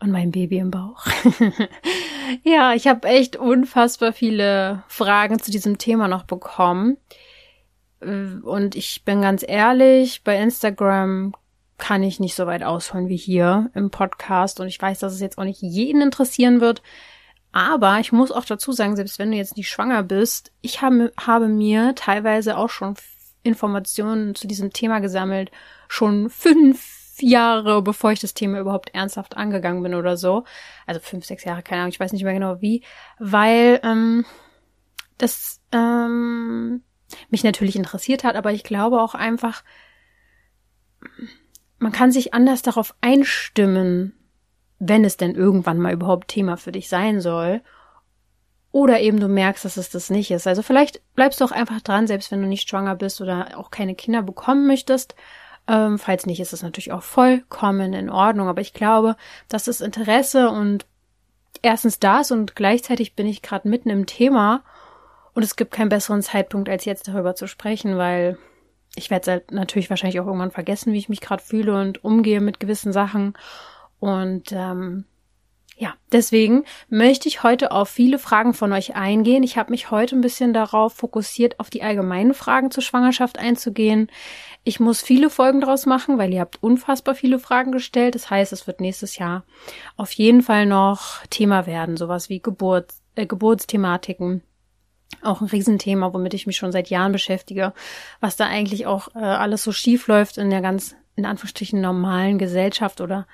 und meinem Baby im Bauch. ja, ich habe echt unfassbar viele Fragen zu diesem Thema noch bekommen. Und ich bin ganz ehrlich, bei Instagram kann ich nicht so weit ausholen wie hier im Podcast. Und ich weiß, dass es jetzt auch nicht jeden interessieren wird. Aber ich muss auch dazu sagen, selbst wenn du jetzt nicht schwanger bist, ich habe, habe mir teilweise auch schon Informationen zu diesem Thema gesammelt, schon fünf Jahre, bevor ich das Thema überhaupt ernsthaft angegangen bin oder so. Also fünf, sechs Jahre, keine Ahnung, ich weiß nicht mehr genau wie, weil ähm, das ähm, mich natürlich interessiert hat, aber ich glaube auch einfach, man kann sich anders darauf einstimmen, wenn es denn irgendwann mal überhaupt Thema für dich sein soll. Oder eben du merkst, dass es das nicht ist. Also vielleicht bleibst du auch einfach dran, selbst wenn du nicht schwanger bist oder auch keine Kinder bekommen möchtest ähm, falls nicht, ist es natürlich auch vollkommen in Ordnung. Aber ich glaube, dass das Interesse und erstens das und gleichzeitig bin ich gerade mitten im Thema und es gibt keinen besseren Zeitpunkt, als jetzt darüber zu sprechen, weil ich werde natürlich wahrscheinlich auch irgendwann vergessen, wie ich mich gerade fühle und umgehe mit gewissen Sachen. Und ähm, ja, deswegen möchte ich heute auf viele Fragen von euch eingehen. Ich habe mich heute ein bisschen darauf fokussiert, auf die allgemeinen Fragen zur Schwangerschaft einzugehen. Ich muss viele Folgen draus machen, weil ihr habt unfassbar viele Fragen gestellt. Das heißt, es wird nächstes Jahr auf jeden Fall noch Thema werden, sowas wie Geburt, äh, Geburtsthematiken. Auch ein Riesenthema, womit ich mich schon seit Jahren beschäftige, was da eigentlich auch äh, alles so schief läuft in der ganz, in Anführungsstrichen, normalen Gesellschaft oder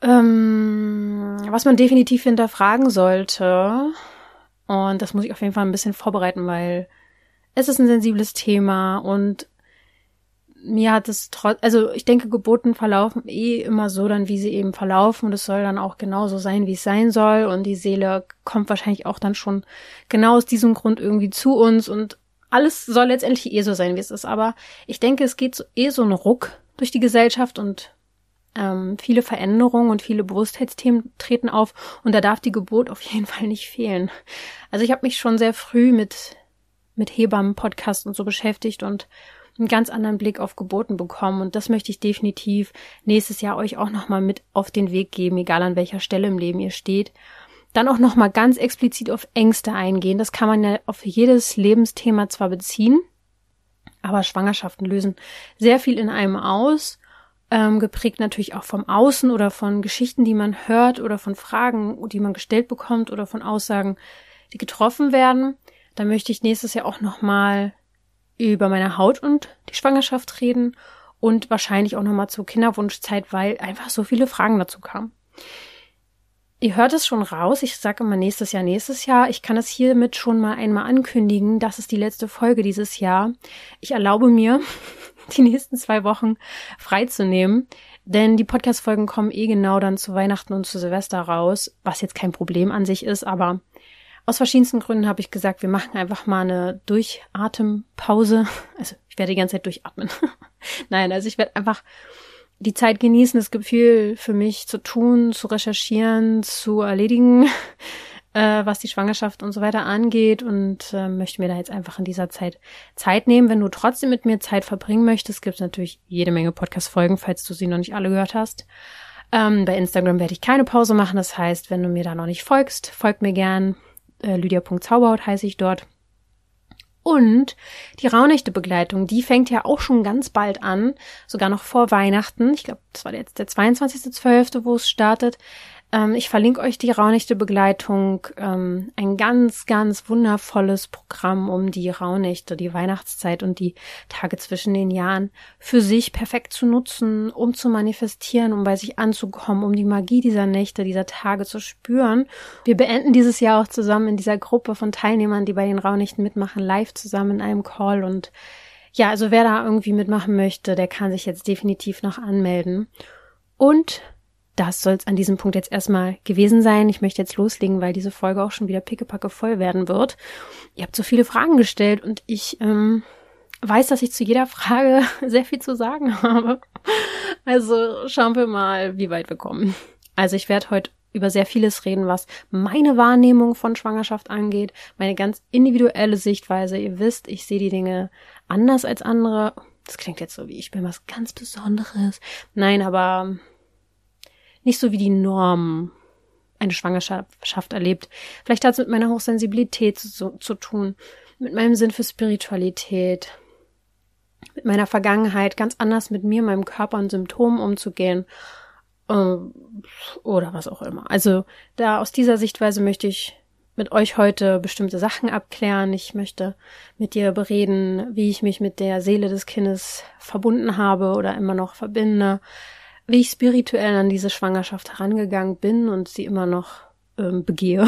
ähm, was man definitiv hinterfragen sollte, und das muss ich auf jeden Fall ein bisschen vorbereiten, weil es ist ein sensibles Thema und mir hat es trotz, also ich denke, Geburten verlaufen eh immer so dann, wie sie eben verlaufen. Und es soll dann auch genauso sein, wie es sein soll. Und die Seele kommt wahrscheinlich auch dann schon genau aus diesem Grund irgendwie zu uns. Und alles soll letztendlich eh so sein, wie es ist, aber ich denke, es geht so, eh so ein Ruck durch die Gesellschaft und ähm, viele Veränderungen und viele Bewusstheitsthemen treten auf. Und da darf die Geburt auf jeden Fall nicht fehlen. Also ich habe mich schon sehr früh mit mit Hebammen, Podcast und so beschäftigt und einen ganz anderen Blick auf Geburten bekommen und das möchte ich definitiv nächstes Jahr euch auch nochmal mit auf den Weg geben, egal an welcher Stelle im Leben ihr steht. Dann auch nochmal ganz explizit auf Ängste eingehen. Das kann man ja auf jedes Lebensthema zwar beziehen, aber Schwangerschaften lösen sehr viel in einem aus ähm, geprägt natürlich auch vom Außen oder von Geschichten, die man hört oder von Fragen, die man gestellt bekommt oder von Aussagen, die getroffen werden. Da möchte ich nächstes Jahr auch nochmal über meine Haut und die Schwangerschaft reden und wahrscheinlich auch nochmal zur Kinderwunschzeit, weil einfach so viele Fragen dazu kamen. Ihr hört es schon raus, ich sage immer nächstes Jahr, nächstes Jahr. Ich kann es hiermit schon mal einmal ankündigen. Das ist die letzte Folge dieses Jahr. Ich erlaube mir, die nächsten zwei Wochen freizunehmen, denn die Podcast-Folgen kommen eh genau dann zu Weihnachten und zu Silvester raus, was jetzt kein Problem an sich ist, aber aus verschiedensten Gründen habe ich gesagt, wir machen einfach mal eine Durchatempause. Also ich werde die ganze Zeit durchatmen. Nein, also ich werde einfach die Zeit genießen. Es gibt viel für mich zu tun, zu recherchieren, zu erledigen, äh, was die Schwangerschaft und so weiter angeht und äh, möchte mir da jetzt einfach in dieser Zeit Zeit nehmen. Wenn du trotzdem mit mir Zeit verbringen möchtest, gibt es natürlich jede Menge Podcast-Folgen, falls du sie noch nicht alle gehört hast. Ähm, bei Instagram werde ich keine Pause machen. Das heißt, wenn du mir da noch nicht folgst, folgt mir gern. Äh, Lydia.zauberhaut heiße ich dort. Und die Raunächte-Begleitung, die fängt ja auch schon ganz bald an, sogar noch vor Weihnachten. Ich glaube, das war jetzt der 22.12., wo es startet. Ähm, ich verlinke euch die Raunächte-Begleitung, ähm, ein ganz, ganz wundervolles Programm, um die Raunächte, die Weihnachtszeit und die Tage zwischen den Jahren für sich perfekt zu nutzen, um zu manifestieren, um bei sich anzukommen, um die Magie dieser Nächte, dieser Tage zu spüren. Wir beenden dieses Jahr auch zusammen in dieser Gruppe von Teilnehmern, die bei den Raunächten mitmachen, live zusammen in einem Call und ja, also wer da irgendwie mitmachen möchte, der kann sich jetzt definitiv noch anmelden. Und das soll es an diesem Punkt jetzt erstmal gewesen sein. Ich möchte jetzt loslegen, weil diese Folge auch schon wieder pickepacke voll werden wird. Ihr habt so viele Fragen gestellt und ich ähm, weiß, dass ich zu jeder Frage sehr viel zu sagen habe. Also schauen wir mal, wie weit wir kommen. Also ich werde heute über sehr vieles reden, was meine Wahrnehmung von Schwangerschaft angeht, meine ganz individuelle Sichtweise. Ihr wisst, ich sehe die Dinge anders als andere. Das klingt jetzt so wie ich bin was ganz Besonderes. Nein, aber nicht so wie die Norm eine Schwangerschaft erlebt. Vielleicht hat es mit meiner Hochsensibilität zu, zu tun, mit meinem Sinn für Spiritualität, mit meiner Vergangenheit ganz anders mit mir, meinem Körper und Symptomen umzugehen äh, oder was auch immer. Also da aus dieser Sichtweise möchte ich mit euch heute bestimmte Sachen abklären. Ich möchte mit dir bereden, wie ich mich mit der Seele des Kindes verbunden habe oder immer noch verbinde, wie ich spirituell an diese Schwangerschaft herangegangen bin und sie immer noch ähm, begehe.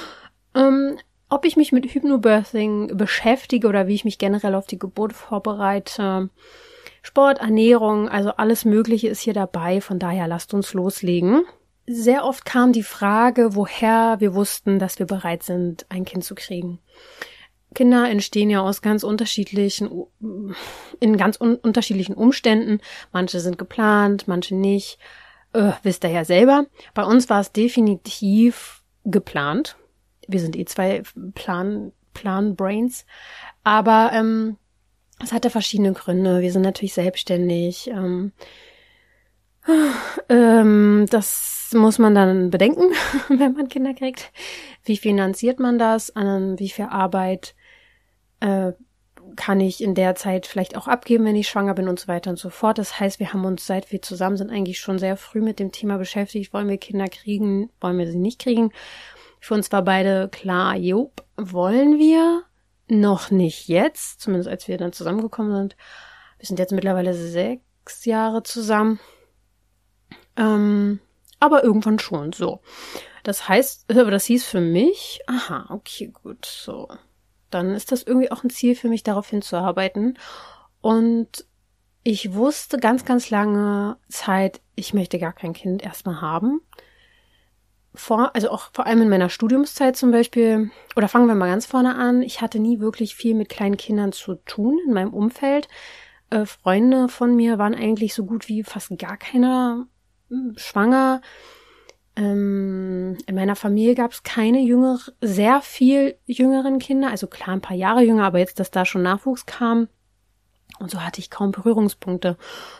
ähm, ob ich mich mit Hypnobirthing beschäftige oder wie ich mich generell auf die Geburt vorbereite. Sport, Ernährung, also alles Mögliche ist hier dabei. Von daher lasst uns loslegen. Sehr oft kam die Frage, woher wir wussten, dass wir bereit sind, ein Kind zu kriegen. Kinder entstehen ja aus ganz unterschiedlichen, in ganz un unterschiedlichen Umständen. Manche sind geplant, manche nicht. Äh, wisst ihr ja selber. Bei uns war es definitiv geplant wir sind eh zwei Plan, Plan Brains. Aber ähm, es hatte verschiedene Gründe. Wir sind natürlich selbstständig. Ähm, ähm, das muss man dann bedenken, wenn man Kinder kriegt. Wie finanziert man das? Wie viel Arbeit äh, kann ich in der Zeit vielleicht auch abgeben, wenn ich schwanger bin und so weiter und so fort. Das heißt, wir haben uns seit wir zusammen sind eigentlich schon sehr früh mit dem Thema beschäftigt. Wollen wir Kinder kriegen? Wollen wir sie nicht kriegen? Für uns war beide klar, jupp, wollen wir. Noch nicht jetzt, zumindest als wir dann zusammengekommen sind. Wir sind jetzt mittlerweile sechs Jahre zusammen. Ähm, aber irgendwann schon so. Das heißt, aber das hieß für mich, aha, okay, gut, so. Dann ist das irgendwie auch ein Ziel für mich, darauf hinzuarbeiten. Und ich wusste ganz, ganz lange Zeit, ich möchte gar kein Kind erstmal haben vor, also auch vor allem in meiner Studiumszeit zum Beispiel, oder fangen wir mal ganz vorne an, ich hatte nie wirklich viel mit kleinen Kindern zu tun in meinem Umfeld. Äh, Freunde von mir waren eigentlich so gut wie fast gar keiner hm, schwanger. Ähm, in meiner Familie gab es keine jüngere, sehr viel jüngeren Kinder, also klar ein paar Jahre jünger, aber jetzt, dass da schon Nachwuchs kam, und so hatte ich kaum Berührungspunkte.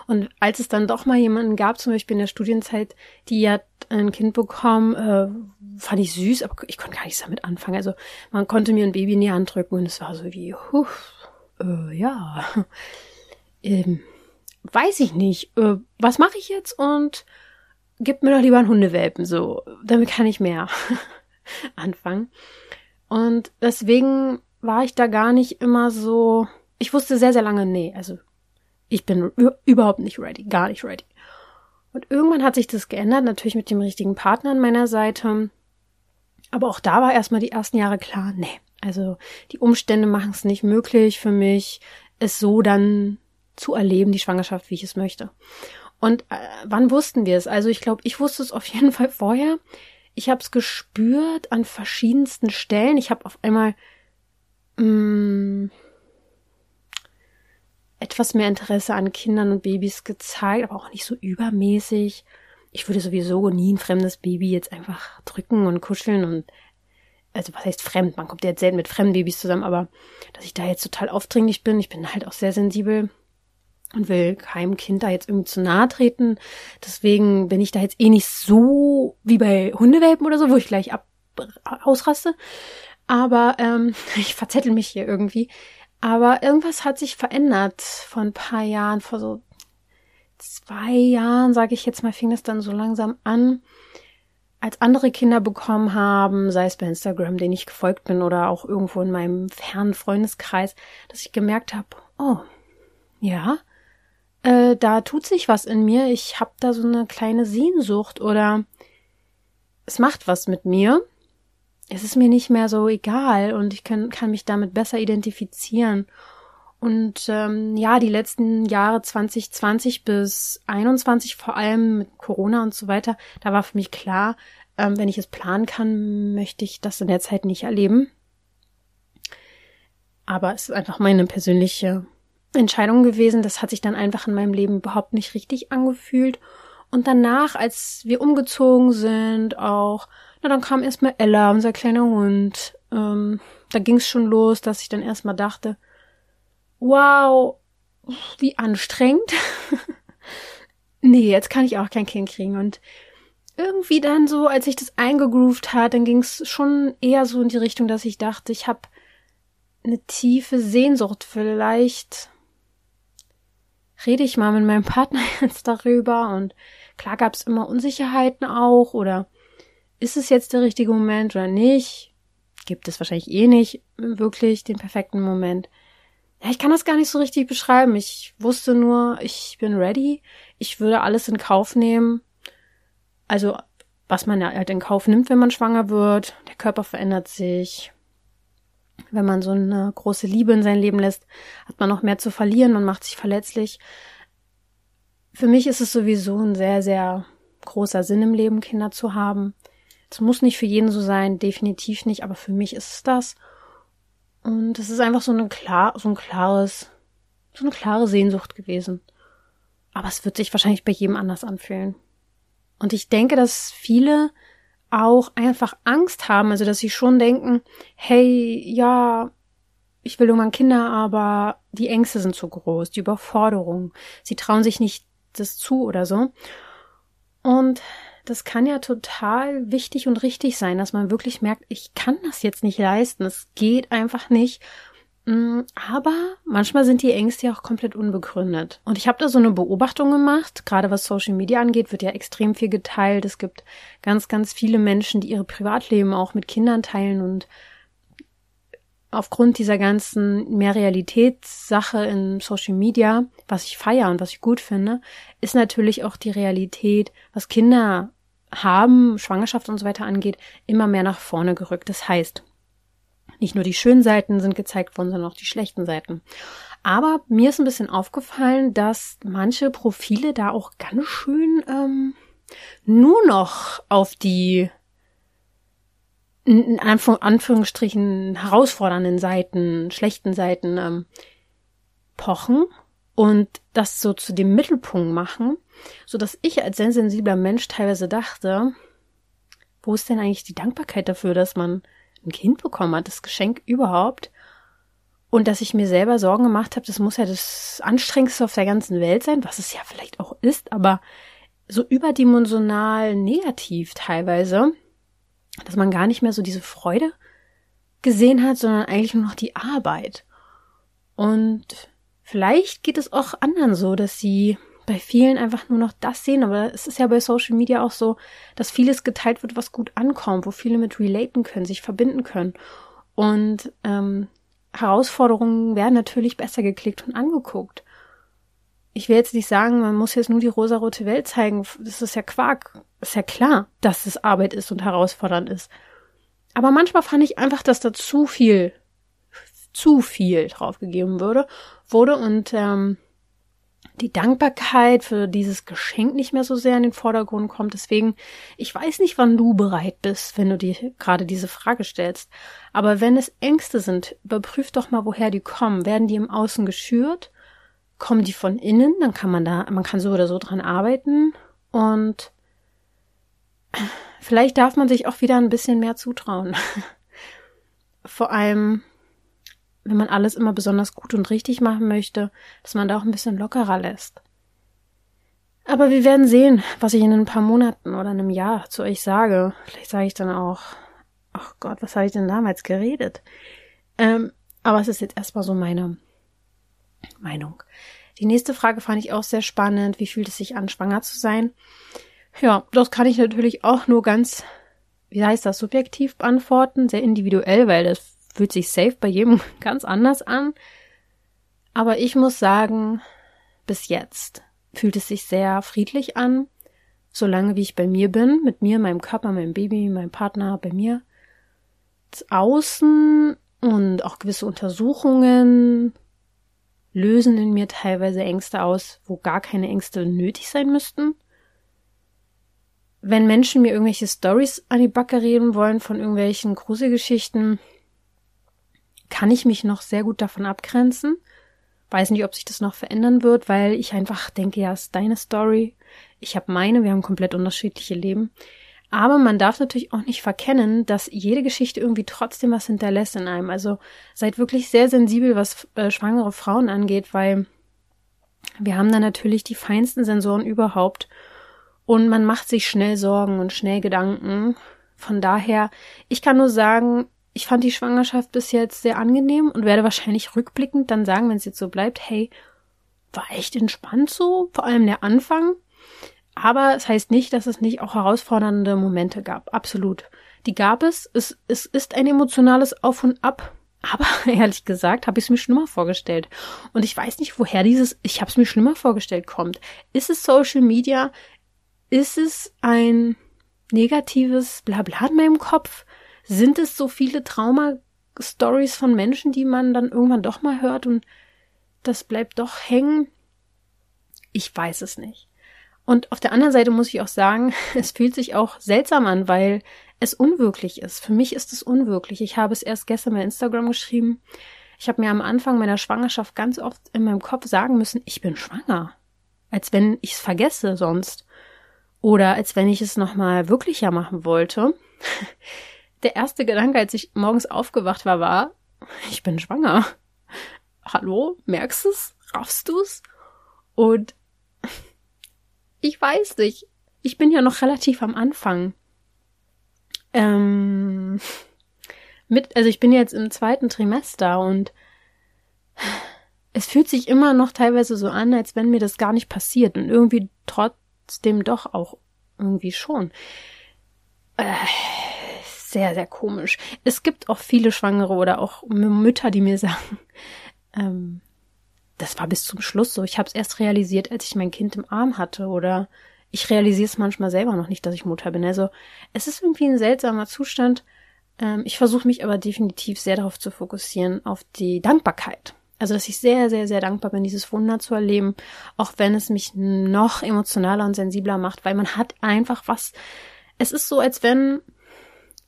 Und als es dann doch mal jemanden gab, zum Beispiel in der Studienzeit, die hat ein Kind bekommen, äh, fand ich süß, aber ich konnte gar nichts damit anfangen. Also man konnte mir ein Baby in die Hand drücken und es war so wie, huh, äh, ja, ähm, weiß ich nicht, äh, was mache ich jetzt und gib mir doch lieber einen Hundewelpen, so, damit kann ich mehr anfangen. Und deswegen war ich da gar nicht immer so ich wusste sehr, sehr lange, nee, also ich bin überhaupt nicht ready, gar nicht ready. Und irgendwann hat sich das geändert, natürlich mit dem richtigen Partner an meiner Seite. Aber auch da war erstmal die ersten Jahre klar, nee, also die Umstände machen es nicht möglich für mich, es so dann zu erleben, die Schwangerschaft, wie ich es möchte. Und äh, wann wussten wir es? Also ich glaube, ich wusste es auf jeden Fall vorher. Ich habe es gespürt an verschiedensten Stellen. Ich habe auf einmal mh, mm, etwas mehr Interesse an Kindern und Babys gezeigt, aber auch nicht so übermäßig. Ich würde sowieso nie ein fremdes Baby jetzt einfach drücken und kuscheln und also was heißt fremd? Man kommt ja jetzt selten mit fremden Babys zusammen, aber dass ich da jetzt total aufdringlich bin, ich bin halt auch sehr sensibel und will keinem Kind da jetzt irgendwie zu nahe treten. Deswegen bin ich da jetzt eh nicht so wie bei Hundewelpen oder so, wo ich gleich ab ausraste. Aber ähm, ich verzettel mich hier irgendwie. Aber irgendwas hat sich verändert vor ein paar Jahren, vor so zwei Jahren, sage ich jetzt mal, fing das dann so langsam an, als andere Kinder bekommen haben, sei es bei Instagram, den ich gefolgt bin oder auch irgendwo in meinem fernen Freundeskreis, dass ich gemerkt habe, oh, ja, äh, da tut sich was in mir, ich habe da so eine kleine Sehnsucht oder es macht was mit mir es ist mir nicht mehr so egal und ich kann, kann mich damit besser identifizieren. Und ähm, ja, die letzten Jahre 2020 bis 21, vor allem mit Corona und so weiter, da war für mich klar, ähm, wenn ich es planen kann, möchte ich das in der Zeit nicht erleben. Aber es ist einfach meine persönliche Entscheidung gewesen. Das hat sich dann einfach in meinem Leben überhaupt nicht richtig angefühlt. Und danach, als wir umgezogen sind, auch, na, dann kam erstmal Ella, unser kleiner Hund. Ähm, da ging es schon los, dass ich dann erstmal dachte, wow, wie anstrengend. nee, jetzt kann ich auch kein Kind kriegen. Und irgendwie dann so, als ich das eingegroovt hat, dann ging es schon eher so in die Richtung, dass ich dachte, ich habe eine tiefe Sehnsucht vielleicht. Rede ich mal mit meinem Partner jetzt darüber und klar gab es immer Unsicherheiten auch oder ist es jetzt der richtige Moment oder nicht? Gibt es wahrscheinlich eh nicht wirklich den perfekten Moment. Ja, ich kann das gar nicht so richtig beschreiben. Ich wusste nur, ich bin ready. Ich würde alles in Kauf nehmen. Also, was man halt in Kauf nimmt, wenn man schwanger wird. Der Körper verändert sich. Wenn man so eine große Liebe in sein Leben lässt, hat man noch mehr zu verlieren, man macht sich verletzlich. Für mich ist es sowieso ein sehr, sehr großer Sinn im Leben, Kinder zu haben. Es muss nicht für jeden so sein, definitiv nicht, aber für mich ist es das. Und es ist einfach so eine klar, so ein klares, so eine klare Sehnsucht gewesen. Aber es wird sich wahrscheinlich bei jedem anders anfühlen. Und ich denke, dass viele auch einfach Angst haben, also dass sie schon denken, hey, ja, ich will irgendwann Kinder, aber die Ängste sind zu groß, die Überforderung. Sie trauen sich nicht das zu oder so. Und das kann ja total wichtig und richtig sein, dass man wirklich merkt, ich kann das jetzt nicht leisten, es geht einfach nicht. Mm, aber manchmal sind die Ängste ja auch komplett unbegründet. Und ich habe da so eine Beobachtung gemacht, gerade was Social Media angeht, wird ja extrem viel geteilt. Es gibt ganz, ganz viele Menschen, die ihre Privatleben auch mit Kindern teilen und aufgrund dieser ganzen mehr Realitätssache in Social Media, was ich feiere und was ich gut finde, ist natürlich auch die Realität, was Kinder haben, Schwangerschaft und so weiter angeht, immer mehr nach vorne gerückt. Das heißt, nicht nur die schönen Seiten sind gezeigt worden, sondern auch die schlechten Seiten. Aber mir ist ein bisschen aufgefallen, dass manche Profile da auch ganz schön ähm, nur noch auf die in Anführungsstrichen herausfordernden Seiten, schlechten Seiten ähm, pochen und das so zu dem Mittelpunkt machen, so dass ich als sehr sensibler Mensch teilweise dachte, wo ist denn eigentlich die Dankbarkeit dafür, dass man ein Kind bekommen hat, das Geschenk überhaupt? Und dass ich mir selber Sorgen gemacht habe, das muss ja das Anstrengendste auf der ganzen Welt sein, was es ja vielleicht auch ist, aber so überdimensional negativ teilweise, dass man gar nicht mehr so diese Freude gesehen hat, sondern eigentlich nur noch die Arbeit. Und Vielleicht geht es auch anderen so, dass sie bei vielen einfach nur noch das sehen, aber es ist ja bei Social Media auch so, dass vieles geteilt wird, was gut ankommt, wo viele mit relaten können, sich verbinden können. Und ähm, Herausforderungen werden natürlich besser geklickt und angeguckt. Ich will jetzt nicht sagen, man muss jetzt nur die rosarote Welt zeigen. Das ist ja Quark. Ist ja klar, dass es Arbeit ist und herausfordernd ist. Aber manchmal fand ich einfach, dass da zu viel zu viel draufgegeben würde, wurde und ähm, die Dankbarkeit für dieses Geschenk nicht mehr so sehr in den Vordergrund kommt. Deswegen, ich weiß nicht, wann du bereit bist, wenn du dir gerade diese Frage stellst. Aber wenn es Ängste sind, überprüf doch mal, woher die kommen. Werden die im Außen geschürt? Kommen die von innen? Dann kann man da, man kann so oder so dran arbeiten. Und vielleicht darf man sich auch wieder ein bisschen mehr zutrauen. Vor allem, wenn man alles immer besonders gut und richtig machen möchte, dass man da auch ein bisschen lockerer lässt. Aber wir werden sehen, was ich in ein paar Monaten oder einem Jahr zu euch sage. Vielleicht sage ich dann auch, ach Gott, was habe ich denn damals geredet? Ähm, aber es ist jetzt erstmal so meine Meinung. Die nächste Frage fand ich auch sehr spannend. Wie fühlt es sich an, schwanger zu sein? Ja, das kann ich natürlich auch nur ganz, wie heißt das, subjektiv beantworten, sehr individuell, weil das fühlt sich safe bei jedem ganz anders an. Aber ich muss sagen, bis jetzt fühlt es sich sehr friedlich an, solange wie ich bei mir bin, mit mir, meinem Körper, meinem Baby, meinem Partner, bei mir. Außen und auch gewisse Untersuchungen lösen in mir teilweise Ängste aus, wo gar keine Ängste nötig sein müssten. Wenn Menschen mir irgendwelche Stories an die Backe reden wollen von irgendwelchen Gruselgeschichten, kann ich mich noch sehr gut davon abgrenzen. Weiß nicht, ob sich das noch verändern wird, weil ich einfach denke, ja, ist deine Story. Ich habe meine, wir haben komplett unterschiedliche Leben. Aber man darf natürlich auch nicht verkennen, dass jede Geschichte irgendwie trotzdem was hinterlässt in einem. Also seid wirklich sehr sensibel, was äh, schwangere Frauen angeht, weil wir haben da natürlich die feinsten Sensoren überhaupt. Und man macht sich schnell Sorgen und schnell Gedanken. Von daher, ich kann nur sagen, ich fand die Schwangerschaft bis jetzt sehr angenehm und werde wahrscheinlich rückblickend dann sagen, wenn es jetzt so bleibt, hey, war echt entspannt so, vor allem der Anfang. Aber es heißt nicht, dass es nicht auch herausfordernde Momente gab. Absolut. Die gab es. Es, es ist ein emotionales Auf und Ab. Aber ehrlich gesagt, habe ich es mir schlimmer vorgestellt. Und ich weiß nicht, woher dieses Ich habe es mir schlimmer vorgestellt kommt. Ist es Social Media? Ist es ein negatives Blabla in meinem Kopf? Sind es so viele Trauma-Stories von Menschen, die man dann irgendwann doch mal hört und das bleibt doch hängen? Ich weiß es nicht. Und auf der anderen Seite muss ich auch sagen, es fühlt sich auch seltsam an, weil es unwirklich ist. Für mich ist es unwirklich. Ich habe es erst gestern bei Instagram geschrieben. Ich habe mir am Anfang meiner Schwangerschaft ganz oft in meinem Kopf sagen müssen, ich bin schwanger. Als wenn ich es vergesse sonst. Oder als wenn ich es nochmal wirklicher machen wollte. Der erste Gedanke, als ich morgens aufgewacht war, war, ich bin schwanger. Hallo? Merkst du's? Raffst du's? Und ich weiß nicht. Ich bin ja noch relativ am Anfang. Ähm, mit, also ich bin jetzt im zweiten Trimester und es fühlt sich immer noch teilweise so an, als wenn mir das gar nicht passiert und irgendwie trotzdem doch auch irgendwie schon. Äh, sehr, sehr komisch. Es gibt auch viele Schwangere oder auch Mütter, die mir sagen, ähm, das war bis zum Schluss so. Ich habe es erst realisiert, als ich mein Kind im Arm hatte oder ich realisiere es manchmal selber noch nicht, dass ich Mutter bin. Also es ist irgendwie ein seltsamer Zustand. Ähm, ich versuche mich aber definitiv sehr darauf zu fokussieren, auf die Dankbarkeit. Also dass ich sehr, sehr, sehr dankbar bin, dieses Wunder zu erleben, auch wenn es mich noch emotionaler und sensibler macht, weil man hat einfach was. Es ist so, als wenn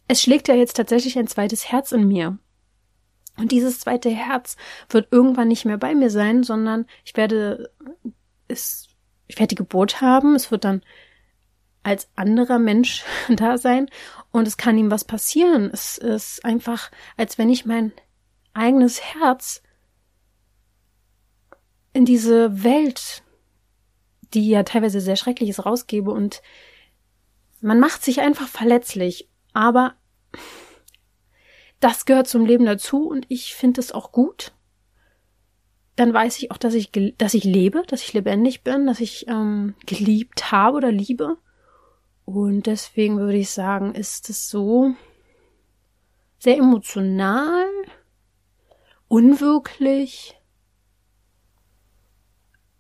es schlägt ja jetzt tatsächlich ein zweites Herz in mir. Und dieses zweite Herz wird irgendwann nicht mehr bei mir sein, sondern ich werde es, ich werde die Geburt haben. Es wird dann als anderer Mensch da sein und es kann ihm was passieren. Es ist einfach, als wenn ich mein eigenes Herz in diese Welt, die ja teilweise sehr schrecklich ist, rausgebe und man macht sich einfach verletzlich, aber das gehört zum Leben dazu und ich finde es auch gut. Dann weiß ich auch, dass ich, dass ich lebe, dass ich lebendig bin, dass ich ähm, geliebt habe oder liebe. Und deswegen würde ich sagen, ist es so sehr emotional, unwirklich,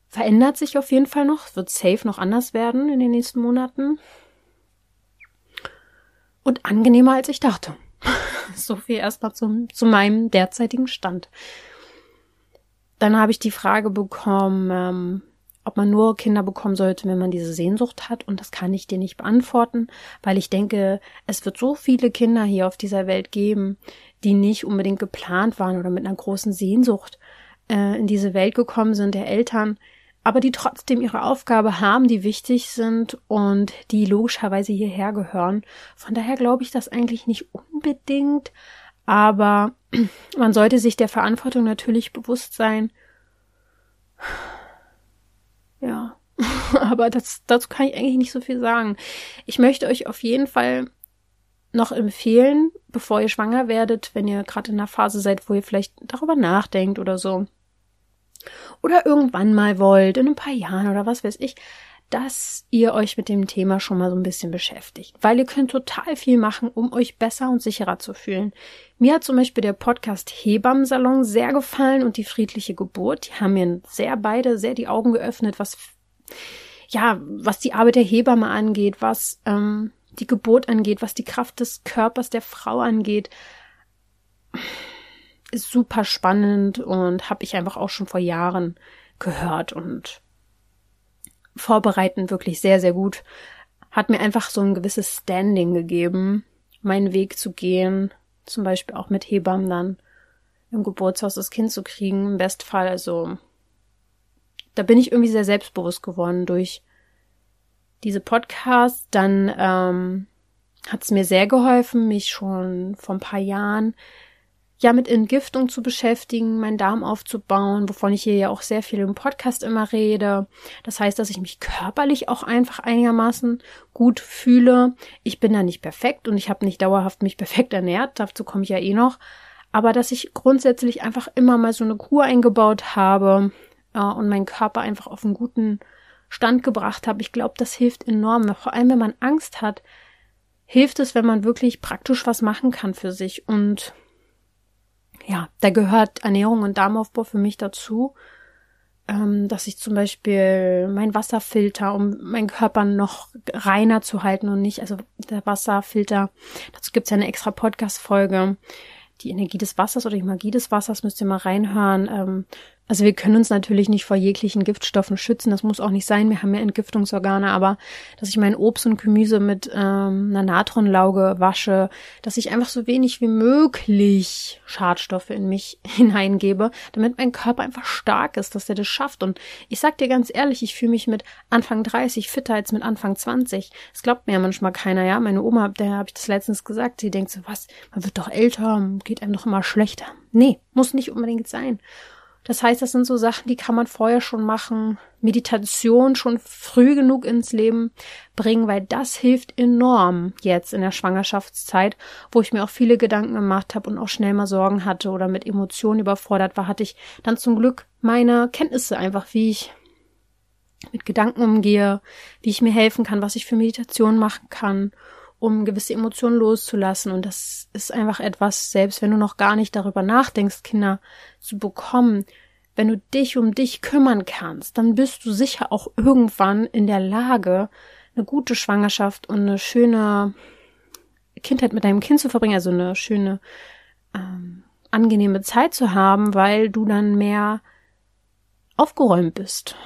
verändert sich auf jeden Fall noch, wird safe noch anders werden in den nächsten Monaten. Und angenehmer als ich dachte. so viel erstmal zum, zu meinem derzeitigen Stand. Dann habe ich die Frage bekommen, ähm, ob man nur Kinder bekommen sollte, wenn man diese Sehnsucht hat. Und das kann ich dir nicht beantworten, weil ich denke, es wird so viele Kinder hier auf dieser Welt geben, die nicht unbedingt geplant waren oder mit einer großen Sehnsucht äh, in diese Welt gekommen sind, der Eltern, aber die trotzdem ihre Aufgabe haben, die wichtig sind und die logischerweise hierher gehören. Von daher glaube ich das eigentlich nicht unbedingt, aber man sollte sich der Verantwortung natürlich bewusst sein. Ja, aber das, dazu kann ich eigentlich nicht so viel sagen. Ich möchte euch auf jeden Fall noch empfehlen, bevor ihr schwanger werdet, wenn ihr gerade in einer Phase seid, wo ihr vielleicht darüber nachdenkt oder so, oder irgendwann mal wollt, in ein paar Jahren oder was weiß ich, dass ihr euch mit dem Thema schon mal so ein bisschen beschäftigt, weil ihr könnt total viel machen, um euch besser und sicherer zu fühlen. Mir hat zum Beispiel der Podcast Hebammensalon sehr gefallen und die friedliche Geburt. Die haben mir sehr beide sehr die Augen geöffnet, was ja, was die Arbeit der Hebamme angeht, was ähm, die Geburt angeht, was die Kraft des Körpers der Frau angeht ist super spannend und habe ich einfach auch schon vor Jahren gehört und vorbereiten wirklich sehr, sehr gut. Hat mir einfach so ein gewisses Standing gegeben, meinen Weg zu gehen, zum Beispiel auch mit Hebammen dann im Geburtshaus das Kind zu kriegen, im Bestfall. Also da bin ich irgendwie sehr selbstbewusst geworden durch diese Podcasts. Dann ähm, hat es mir sehr geholfen, mich schon vor ein paar Jahren ja mit Entgiftung zu beschäftigen, meinen Darm aufzubauen, wovon ich hier ja auch sehr viel im Podcast immer rede. Das heißt, dass ich mich körperlich auch einfach einigermaßen gut fühle. Ich bin da nicht perfekt und ich habe nicht dauerhaft mich perfekt ernährt, dazu komme ich ja eh noch. Aber dass ich grundsätzlich einfach immer mal so eine Kur eingebaut habe äh, und meinen Körper einfach auf einen guten Stand gebracht habe, ich glaube, das hilft enorm. Vor allem, wenn man Angst hat, hilft es, wenn man wirklich praktisch was machen kann für sich und ja, da gehört Ernährung und Darmaufbau für mich dazu, ähm, dass ich zum Beispiel mein Wasser filter, um meinen Körper noch reiner zu halten und nicht, also der Wasserfilter, dazu gibt's ja eine extra Podcast-Folge, die Energie des Wassers oder die Magie des Wassers, müsst ihr mal reinhören. Ähm, also wir können uns natürlich nicht vor jeglichen Giftstoffen schützen, das muss auch nicht sein, wir haben ja Entgiftungsorgane, aber dass ich mein Obst und Gemüse mit ähm, einer Natronlauge wasche, dass ich einfach so wenig wie möglich Schadstoffe in mich hineingebe, damit mein Körper einfach stark ist, dass er das schafft. Und ich sag dir ganz ehrlich, ich fühle mich mit Anfang 30 fitter als mit Anfang 20. Es glaubt mir ja manchmal keiner, ja. Meine Oma, der habe ich das letztens gesagt, sie denkt so, was, man wird doch älter, geht einem doch immer schlechter. Nee, muss nicht unbedingt sein. Das heißt, das sind so Sachen, die kann man vorher schon machen. Meditation schon früh genug ins Leben bringen, weil das hilft enorm jetzt in der Schwangerschaftszeit, wo ich mir auch viele Gedanken gemacht habe und auch schnell mal Sorgen hatte oder mit Emotionen überfordert war, hatte ich dann zum Glück meine Kenntnisse einfach, wie ich mit Gedanken umgehe, wie ich mir helfen kann, was ich für Meditation machen kann um gewisse Emotionen loszulassen. Und das ist einfach etwas, selbst wenn du noch gar nicht darüber nachdenkst, Kinder zu bekommen, wenn du dich um dich kümmern kannst, dann bist du sicher auch irgendwann in der Lage, eine gute Schwangerschaft und eine schöne Kindheit mit deinem Kind zu verbringen, also eine schöne, ähm, angenehme Zeit zu haben, weil du dann mehr aufgeräumt bist.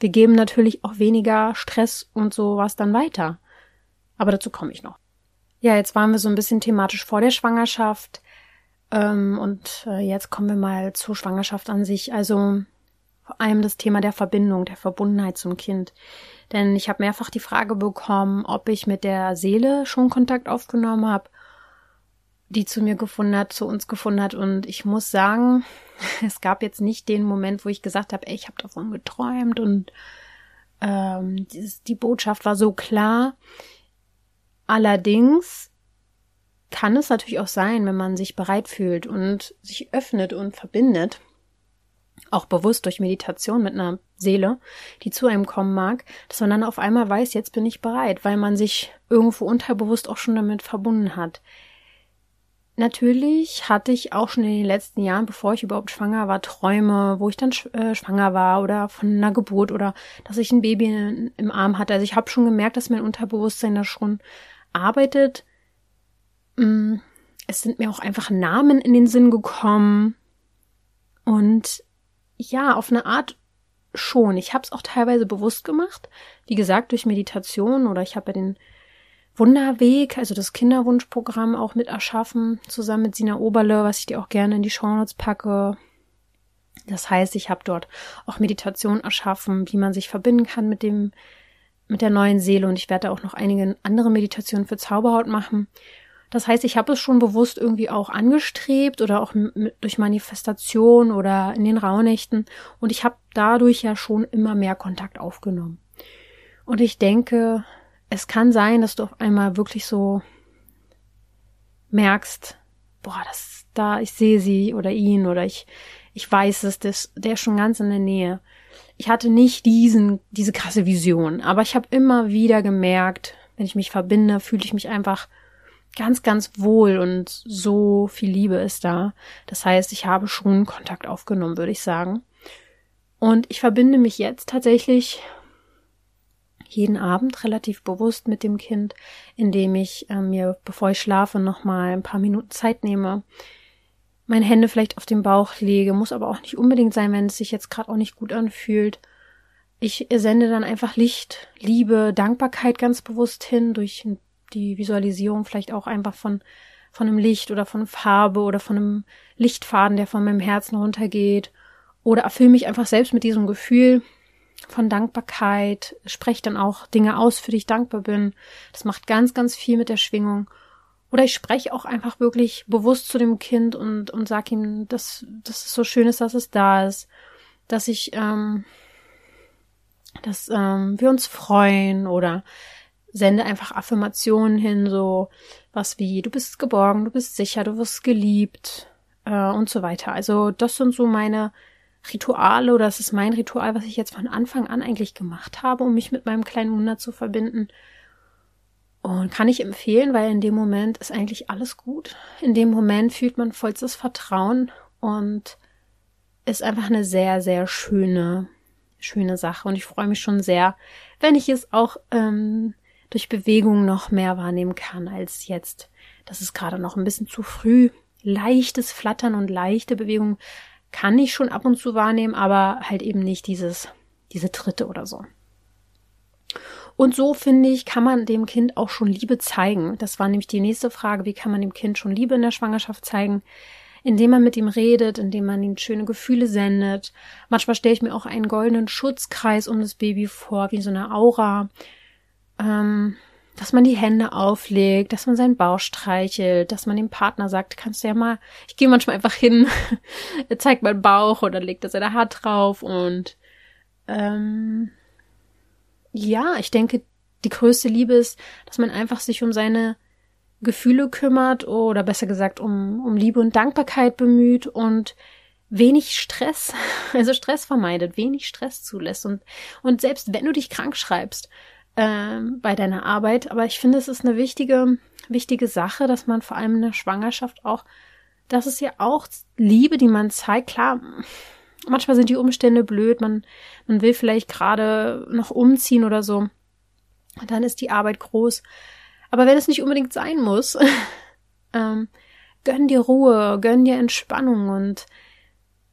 Wir geben natürlich auch weniger Stress und sowas dann weiter. Aber dazu komme ich noch. Ja, jetzt waren wir so ein bisschen thematisch vor der Schwangerschaft. Ähm, und äh, jetzt kommen wir mal zur Schwangerschaft an sich. Also vor allem das Thema der Verbindung, der Verbundenheit zum Kind. Denn ich habe mehrfach die Frage bekommen, ob ich mit der Seele schon Kontakt aufgenommen habe, die zu mir gefunden hat, zu uns gefunden hat. Und ich muss sagen, es gab jetzt nicht den Moment, wo ich gesagt habe, ey, ich habe davon geträumt und ähm, dieses, die Botschaft war so klar. Allerdings kann es natürlich auch sein, wenn man sich bereit fühlt und sich öffnet und verbindet, auch bewusst durch Meditation mit einer Seele, die zu einem kommen mag, dass man dann auf einmal weiß, jetzt bin ich bereit, weil man sich irgendwo unterbewusst auch schon damit verbunden hat. Natürlich hatte ich auch schon in den letzten Jahren, bevor ich überhaupt schwanger war, Träume, wo ich dann äh, schwanger war oder von einer Geburt oder dass ich ein Baby im Arm hatte. Also ich habe schon gemerkt, dass mein Unterbewusstsein da schon arbeitet. Mm, es sind mir auch einfach Namen in den Sinn gekommen. Und ja, auf eine Art schon. Ich habe es auch teilweise bewusst gemacht. Wie gesagt, durch Meditation oder ich habe ja den Wunderweg, also das Kinderwunschprogramm auch mit erschaffen, zusammen mit Sina Oberle, was ich dir auch gerne in die Shownotes packe. Das heißt, ich habe dort auch Meditation erschaffen, wie man sich verbinden kann mit dem mit der neuen Seele und ich werde auch noch einige andere Meditationen für Zauberhaut machen. Das heißt, ich habe es schon bewusst irgendwie auch angestrebt oder auch durch Manifestation oder in den Rauhnächten und ich habe dadurch ja schon immer mehr Kontakt aufgenommen. Und ich denke, es kann sein, dass du auf einmal wirklich so merkst, boah, das da, ich sehe sie oder ihn oder ich, ich weiß es, das, der ist schon ganz in der Nähe ich hatte nicht diesen, diese krasse Vision, aber ich habe immer wieder gemerkt, wenn ich mich verbinde, fühle ich mich einfach ganz, ganz wohl und so viel Liebe ist da. Das heißt, ich habe schon Kontakt aufgenommen, würde ich sagen. Und ich verbinde mich jetzt tatsächlich jeden Abend relativ bewusst mit dem Kind, indem ich äh, mir, bevor ich schlafe, nochmal ein paar Minuten Zeit nehme, meine Hände vielleicht auf den Bauch lege, muss aber auch nicht unbedingt sein, wenn es sich jetzt gerade auch nicht gut anfühlt. Ich sende dann einfach Licht, Liebe, Dankbarkeit ganz bewusst hin durch die Visualisierung vielleicht auch einfach von von einem Licht oder von Farbe oder von einem Lichtfaden, der von meinem Herzen runtergeht oder erfülle mich einfach selbst mit diesem Gefühl von Dankbarkeit, spreche dann auch Dinge aus, für die ich dankbar bin. Das macht ganz, ganz viel mit der Schwingung. Oder ich spreche auch einfach wirklich bewusst zu dem Kind und, und sag ihm, dass, dass es so schön ist, dass es da ist, dass ich, ähm, dass ähm, wir uns freuen oder sende einfach Affirmationen hin, so was wie du bist geborgen, du bist sicher, du wirst geliebt äh, und so weiter. Also das sind so meine Rituale oder das ist mein Ritual, was ich jetzt von Anfang an eigentlich gemacht habe, um mich mit meinem kleinen Wunder zu verbinden. Und kann ich empfehlen, weil in dem Moment ist eigentlich alles gut. In dem Moment fühlt man vollstes Vertrauen und ist einfach eine sehr, sehr schöne, schöne Sache. Und ich freue mich schon sehr, wenn ich es auch ähm, durch Bewegung noch mehr wahrnehmen kann als jetzt. Das ist gerade noch ein bisschen zu früh. Leichtes Flattern und leichte Bewegung kann ich schon ab und zu wahrnehmen, aber halt eben nicht dieses, diese Tritte oder so. Und so finde ich, kann man dem Kind auch schon Liebe zeigen. Das war nämlich die nächste Frage. Wie kann man dem Kind schon Liebe in der Schwangerschaft zeigen? Indem man mit ihm redet, indem man ihm schöne Gefühle sendet. Manchmal stelle ich mir auch einen goldenen Schutzkreis um das Baby vor, wie so eine Aura. Ähm, dass man die Hände auflegt, dass man seinen Bauch streichelt, dass man dem Partner sagt, kannst du ja mal, ich gehe manchmal einfach hin, zeigt meinen Bauch oder legt da seine Hand drauf und ähm, ja, ich denke, die größte Liebe ist, dass man einfach sich um seine Gefühle kümmert oder besser gesagt um, um Liebe und Dankbarkeit bemüht und wenig Stress, also Stress vermeidet, wenig Stress zulässt und, und selbst wenn du dich krank schreibst, ähm, bei deiner Arbeit. Aber ich finde, es ist eine wichtige, wichtige Sache, dass man vor allem in der Schwangerschaft auch, das ist ja auch Liebe, die man zeigt. Klar, manchmal sind die Umstände blöd, man, man will vielleicht gerade noch umziehen oder so. Dann ist die Arbeit groß. Aber wenn es nicht unbedingt sein muss, ähm, gönn dir Ruhe, gönn dir Entspannung und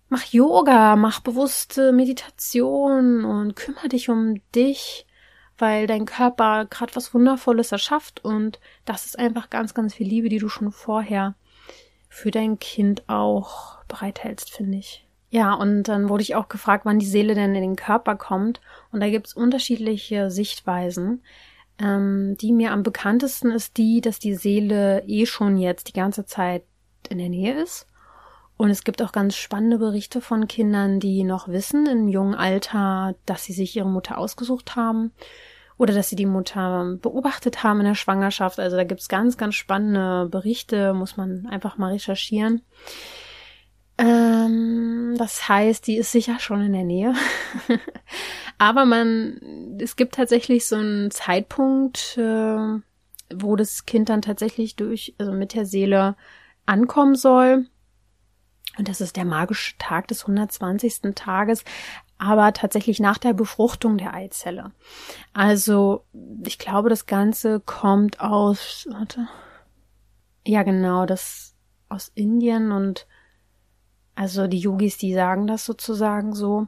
mach Yoga, mach bewusste Meditation und kümmere dich um dich weil dein Körper gerade was Wundervolles erschafft und das ist einfach ganz, ganz viel Liebe, die du schon vorher für dein Kind auch bereithältst, finde ich. Ja, und dann wurde ich auch gefragt, wann die Seele denn in den Körper kommt. Und da gibt's unterschiedliche Sichtweisen. Ähm, die mir am bekanntesten ist die, dass die Seele eh schon jetzt die ganze Zeit in der Nähe ist. Und es gibt auch ganz spannende Berichte von Kindern, die noch wissen im jungen Alter, dass sie sich ihre Mutter ausgesucht haben oder dass sie die Mutter beobachtet haben in der Schwangerschaft. Also da gibt's ganz, ganz spannende Berichte, muss man einfach mal recherchieren. Ähm, das heißt, die ist sicher schon in der Nähe. Aber man, es gibt tatsächlich so einen Zeitpunkt, äh, wo das Kind dann tatsächlich durch, also mit der Seele ankommen soll. Und das ist der magische Tag des 120. Tages aber tatsächlich nach der Befruchtung der Eizelle. Also ich glaube, das Ganze kommt aus, warte, ja genau, das aus Indien und also die Yogis, die sagen das sozusagen so,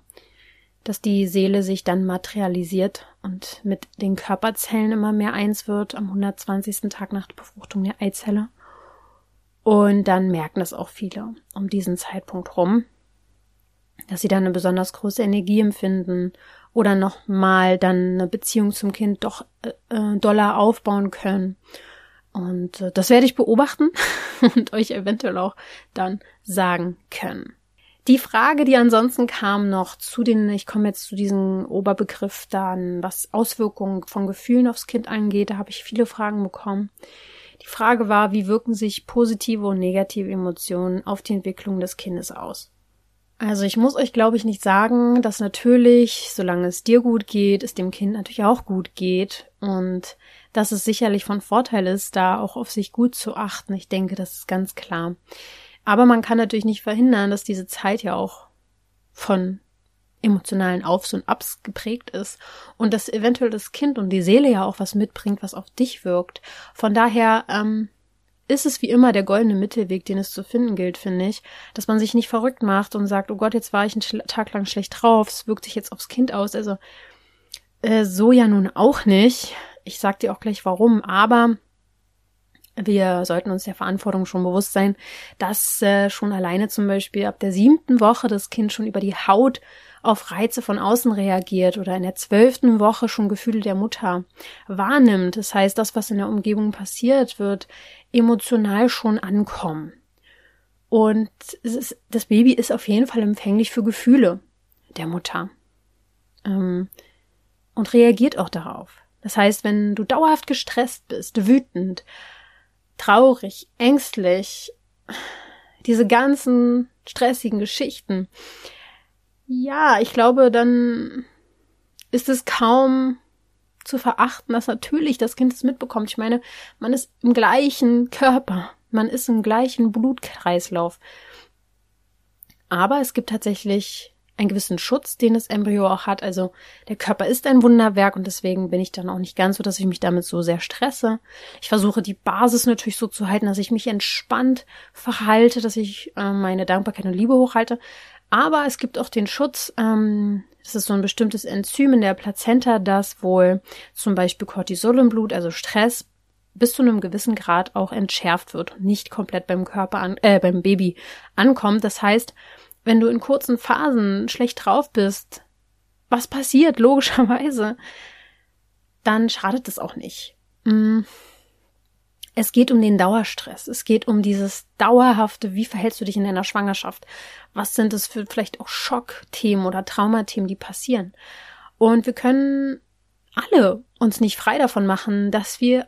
dass die Seele sich dann materialisiert und mit den Körperzellen immer mehr eins wird am 120. Tag nach der Befruchtung der Eizelle. Und dann merken das auch viele um diesen Zeitpunkt rum dass sie dann eine besonders große Energie empfinden oder nochmal dann eine Beziehung zum Kind doch äh, äh, doller aufbauen können. Und äh, das werde ich beobachten und euch eventuell auch dann sagen können. Die Frage, die ansonsten kam noch zu den, ich komme jetzt zu diesem Oberbegriff dann, was Auswirkungen von Gefühlen aufs Kind angeht, da habe ich viele Fragen bekommen. Die Frage war, wie wirken sich positive und negative Emotionen auf die Entwicklung des Kindes aus? Also ich muss euch, glaube ich, nicht sagen, dass natürlich, solange es dir gut geht, es dem Kind natürlich auch gut geht und dass es sicherlich von Vorteil ist, da auch auf sich gut zu achten. Ich denke, das ist ganz klar. Aber man kann natürlich nicht verhindern, dass diese Zeit ja auch von emotionalen Aufs und Abs geprägt ist und dass eventuell das Kind und die Seele ja auch was mitbringt, was auf dich wirkt. Von daher ähm, ist es wie immer der goldene Mittelweg, den es zu finden gilt, finde ich, dass man sich nicht verrückt macht und sagt, oh Gott, jetzt war ich einen Tag lang schlecht drauf, es wirkt sich jetzt aufs Kind aus. Also äh, so ja nun auch nicht. Ich sag dir auch gleich warum, aber wir sollten uns der Verantwortung schon bewusst sein, dass äh, schon alleine zum Beispiel ab der siebten Woche das Kind schon über die Haut auf Reize von außen reagiert oder in der zwölften Woche schon Gefühle der Mutter wahrnimmt. Das heißt, das, was in der Umgebung passiert, wird emotional schon ankommen. Und ist, das Baby ist auf jeden Fall empfänglich für Gefühle der Mutter ähm, und reagiert auch darauf. Das heißt, wenn du dauerhaft gestresst bist, wütend, traurig, ängstlich, diese ganzen stressigen Geschichten. Ja, ich glaube, dann ist es kaum zu verachten, dass natürlich das Kind es mitbekommt. Ich meine, man ist im gleichen Körper, man ist im gleichen Blutkreislauf. Aber es gibt tatsächlich einen gewissen Schutz, den das Embryo auch hat. Also der Körper ist ein Wunderwerk und deswegen bin ich dann auch nicht ganz so, dass ich mich damit so sehr stresse. Ich versuche die Basis natürlich so zu halten, dass ich mich entspannt verhalte, dass ich äh, meine Dankbarkeit und Liebe hochhalte. Aber es gibt auch den Schutz, ähm, das ist so ein bestimmtes Enzym in der Plazenta, das wohl zum Beispiel Cortisol im Blut, also Stress, bis zu einem gewissen Grad auch entschärft wird und nicht komplett beim Körper an, äh, beim Baby ankommt. Das heißt, wenn du in kurzen Phasen schlecht drauf bist, was passiert, logischerweise, dann schadet es auch nicht. Mm. Es geht um den Dauerstress. Es geht um dieses dauerhafte, wie verhältst du dich in deiner Schwangerschaft? Was sind es für vielleicht auch Schockthemen oder Traumathemen, die passieren? Und wir können alle uns nicht frei davon machen, dass wir,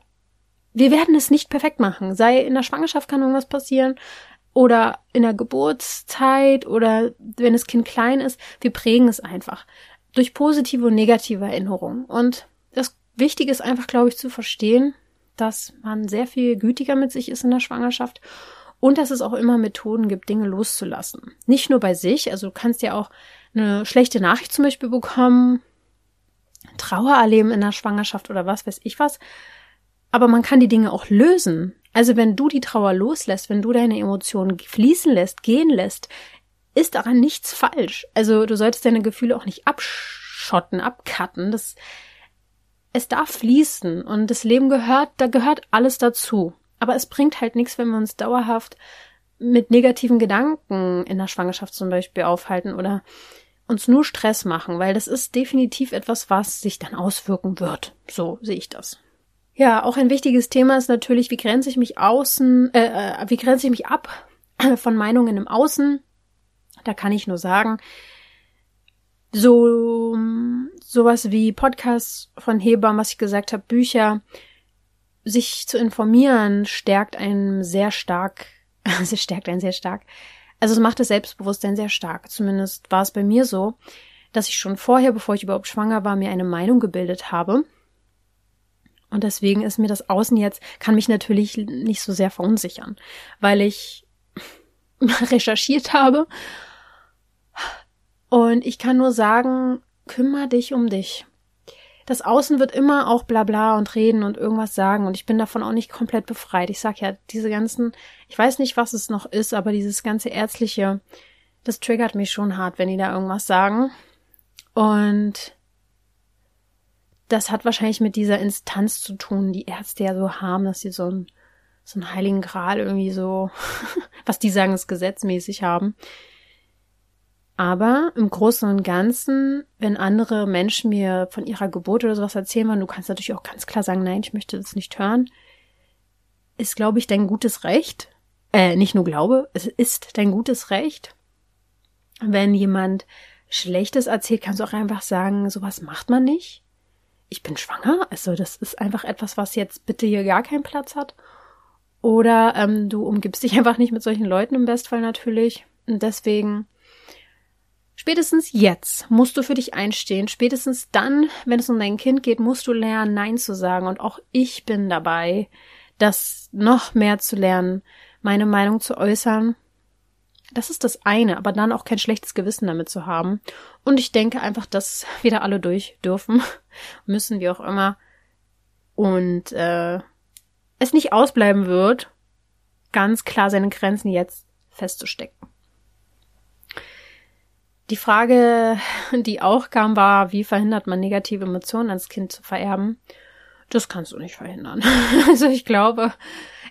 wir werden es nicht perfekt machen. Sei in der Schwangerschaft kann irgendwas passieren, oder in der Geburtszeit oder wenn das Kind klein ist, wir prägen es einfach durch positive und negative Erinnerungen. Und das Wichtige ist einfach, glaube ich, zu verstehen, dass man sehr viel gütiger mit sich ist in der Schwangerschaft und dass es auch immer Methoden gibt, Dinge loszulassen. Nicht nur bei sich, also du kannst ja auch eine schlechte Nachricht zum Beispiel bekommen, Trauer erleben in der Schwangerschaft oder was weiß ich was, aber man kann die Dinge auch lösen. Also wenn du die Trauer loslässt, wenn du deine Emotionen fließen lässt, gehen lässt, ist daran nichts falsch. Also du solltest deine Gefühle auch nicht abschotten, abcutten. Das, es darf fließen und das Leben gehört, da gehört alles dazu. Aber es bringt halt nichts, wenn wir uns dauerhaft mit negativen Gedanken in der Schwangerschaft zum Beispiel aufhalten oder uns nur Stress machen, weil das ist definitiv etwas, was sich dann auswirken wird. So sehe ich das. Ja, auch ein wichtiges Thema ist natürlich, wie grenze ich mich außen, äh, äh, wie grenze ich mich ab von Meinungen im Außen. Da kann ich nur sagen, so sowas wie Podcasts von Hebammen, was ich gesagt habe, Bücher, sich zu informieren, stärkt einen sehr stark, es stärkt einen sehr stark. Also es macht das Selbstbewusstsein sehr stark. Zumindest war es bei mir so, dass ich schon vorher, bevor ich überhaupt schwanger war, mir eine Meinung gebildet habe und deswegen ist mir das Außen jetzt, kann mich natürlich nicht so sehr verunsichern, weil ich recherchiert habe. Und ich kann nur sagen, kümmere dich um dich. Das Außen wird immer auch bla bla und reden und irgendwas sagen und ich bin davon auch nicht komplett befreit. Ich sag ja, diese ganzen, ich weiß nicht, was es noch ist, aber dieses ganze ärztliche, das triggert mich schon hart, wenn die da irgendwas sagen. Und das hat wahrscheinlich mit dieser Instanz zu tun, die Ärzte ja so haben, dass sie so einen, so einen heiligen Gral irgendwie so, was die sagen, ist gesetzmäßig haben. Aber im Großen und Ganzen, wenn andere Menschen mir von ihrer Geburt oder sowas erzählen wollen, du kannst natürlich auch ganz klar sagen, nein, ich möchte das nicht hören, ist, glaube ich, dein gutes Recht. Äh, nicht nur glaube, es ist dein gutes Recht. Wenn jemand Schlechtes erzählt, kannst du auch einfach sagen, sowas macht man nicht ich bin schwanger. Also das ist einfach etwas, was jetzt bitte hier gar keinen Platz hat. Oder ähm, du umgibst dich einfach nicht mit solchen Leuten im Bestfall natürlich. Und deswegen, spätestens jetzt musst du für dich einstehen. Spätestens dann, wenn es um dein Kind geht, musst du lernen, Nein zu sagen. Und auch ich bin dabei, das noch mehr zu lernen, meine Meinung zu äußern das ist das eine, aber dann auch kein schlechtes Gewissen damit zu haben. Und ich denke einfach, dass wir da alle durch dürfen, müssen wir auch immer. Und äh, es nicht ausbleiben wird, ganz klar seine Grenzen jetzt festzustecken. Die Frage, die auch kam, war, wie verhindert man negative Emotionen ans Kind zu vererben? Das kannst du nicht verhindern. Also ich glaube,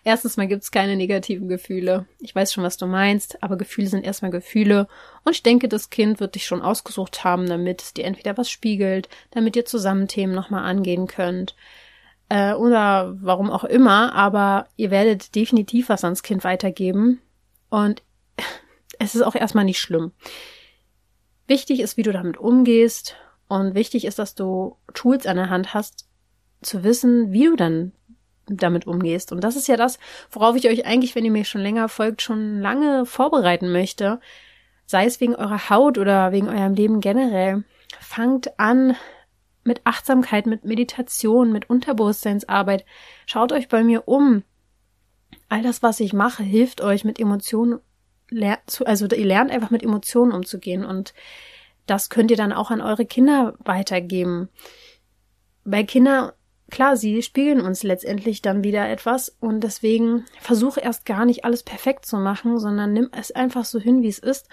erstens mal gibt's keine negativen Gefühle. Ich weiß schon, was du meinst, aber Gefühle sind erstmal Gefühle. Und ich denke, das Kind wird dich schon ausgesucht haben, damit es dir entweder was spiegelt, damit ihr zusammen Themen nochmal angehen könnt. Äh, oder warum auch immer, aber ihr werdet definitiv was ans Kind weitergeben. Und es ist auch erstmal nicht schlimm. Wichtig ist, wie du damit umgehst. Und wichtig ist, dass du Tools an der Hand hast, zu wissen, wie du dann damit umgehst. Und das ist ja das, worauf ich euch eigentlich, wenn ihr mir schon länger folgt, schon lange vorbereiten möchte. Sei es wegen eurer Haut oder wegen eurem Leben generell. Fangt an mit Achtsamkeit, mit Meditation, mit Unterbewusstseinsarbeit. Schaut euch bei mir um. All das, was ich mache, hilft euch mit Emotionen also ihr lernt einfach mit Emotionen umzugehen und das könnt ihr dann auch an eure Kinder weitergeben. Bei Kindern, klar, sie spiegeln uns letztendlich dann wieder etwas und deswegen versuche erst gar nicht alles perfekt zu machen, sondern nimm es einfach so hin, wie es ist.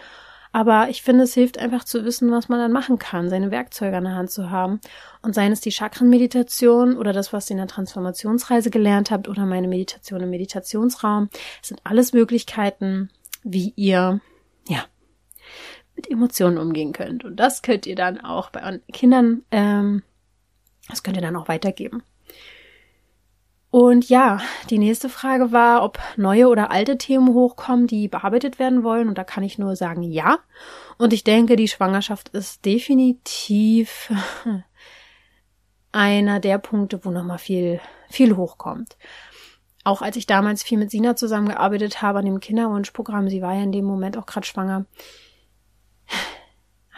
Aber ich finde, es hilft einfach zu wissen, was man dann machen kann, seine Werkzeuge an der Hand zu haben. Und seien es die Chakrenmeditation oder das, was ihr in der Transformationsreise gelernt habt oder meine Meditation im Meditationsraum. Es sind alles Möglichkeiten, wie ihr, ja, mit Emotionen umgehen könnt. Und das könnt ihr dann auch bei euren Kindern, ähm, das könnt ihr dann auch weitergeben. Und ja, die nächste Frage war, ob neue oder alte Themen hochkommen, die bearbeitet werden wollen. Und da kann ich nur sagen, ja. Und ich denke, die Schwangerschaft ist definitiv einer der Punkte, wo nochmal viel, viel hochkommt auch als ich damals viel mit Sina zusammengearbeitet habe an dem Kinderwunschprogramm, sie war ja in dem Moment auch gerade schwanger,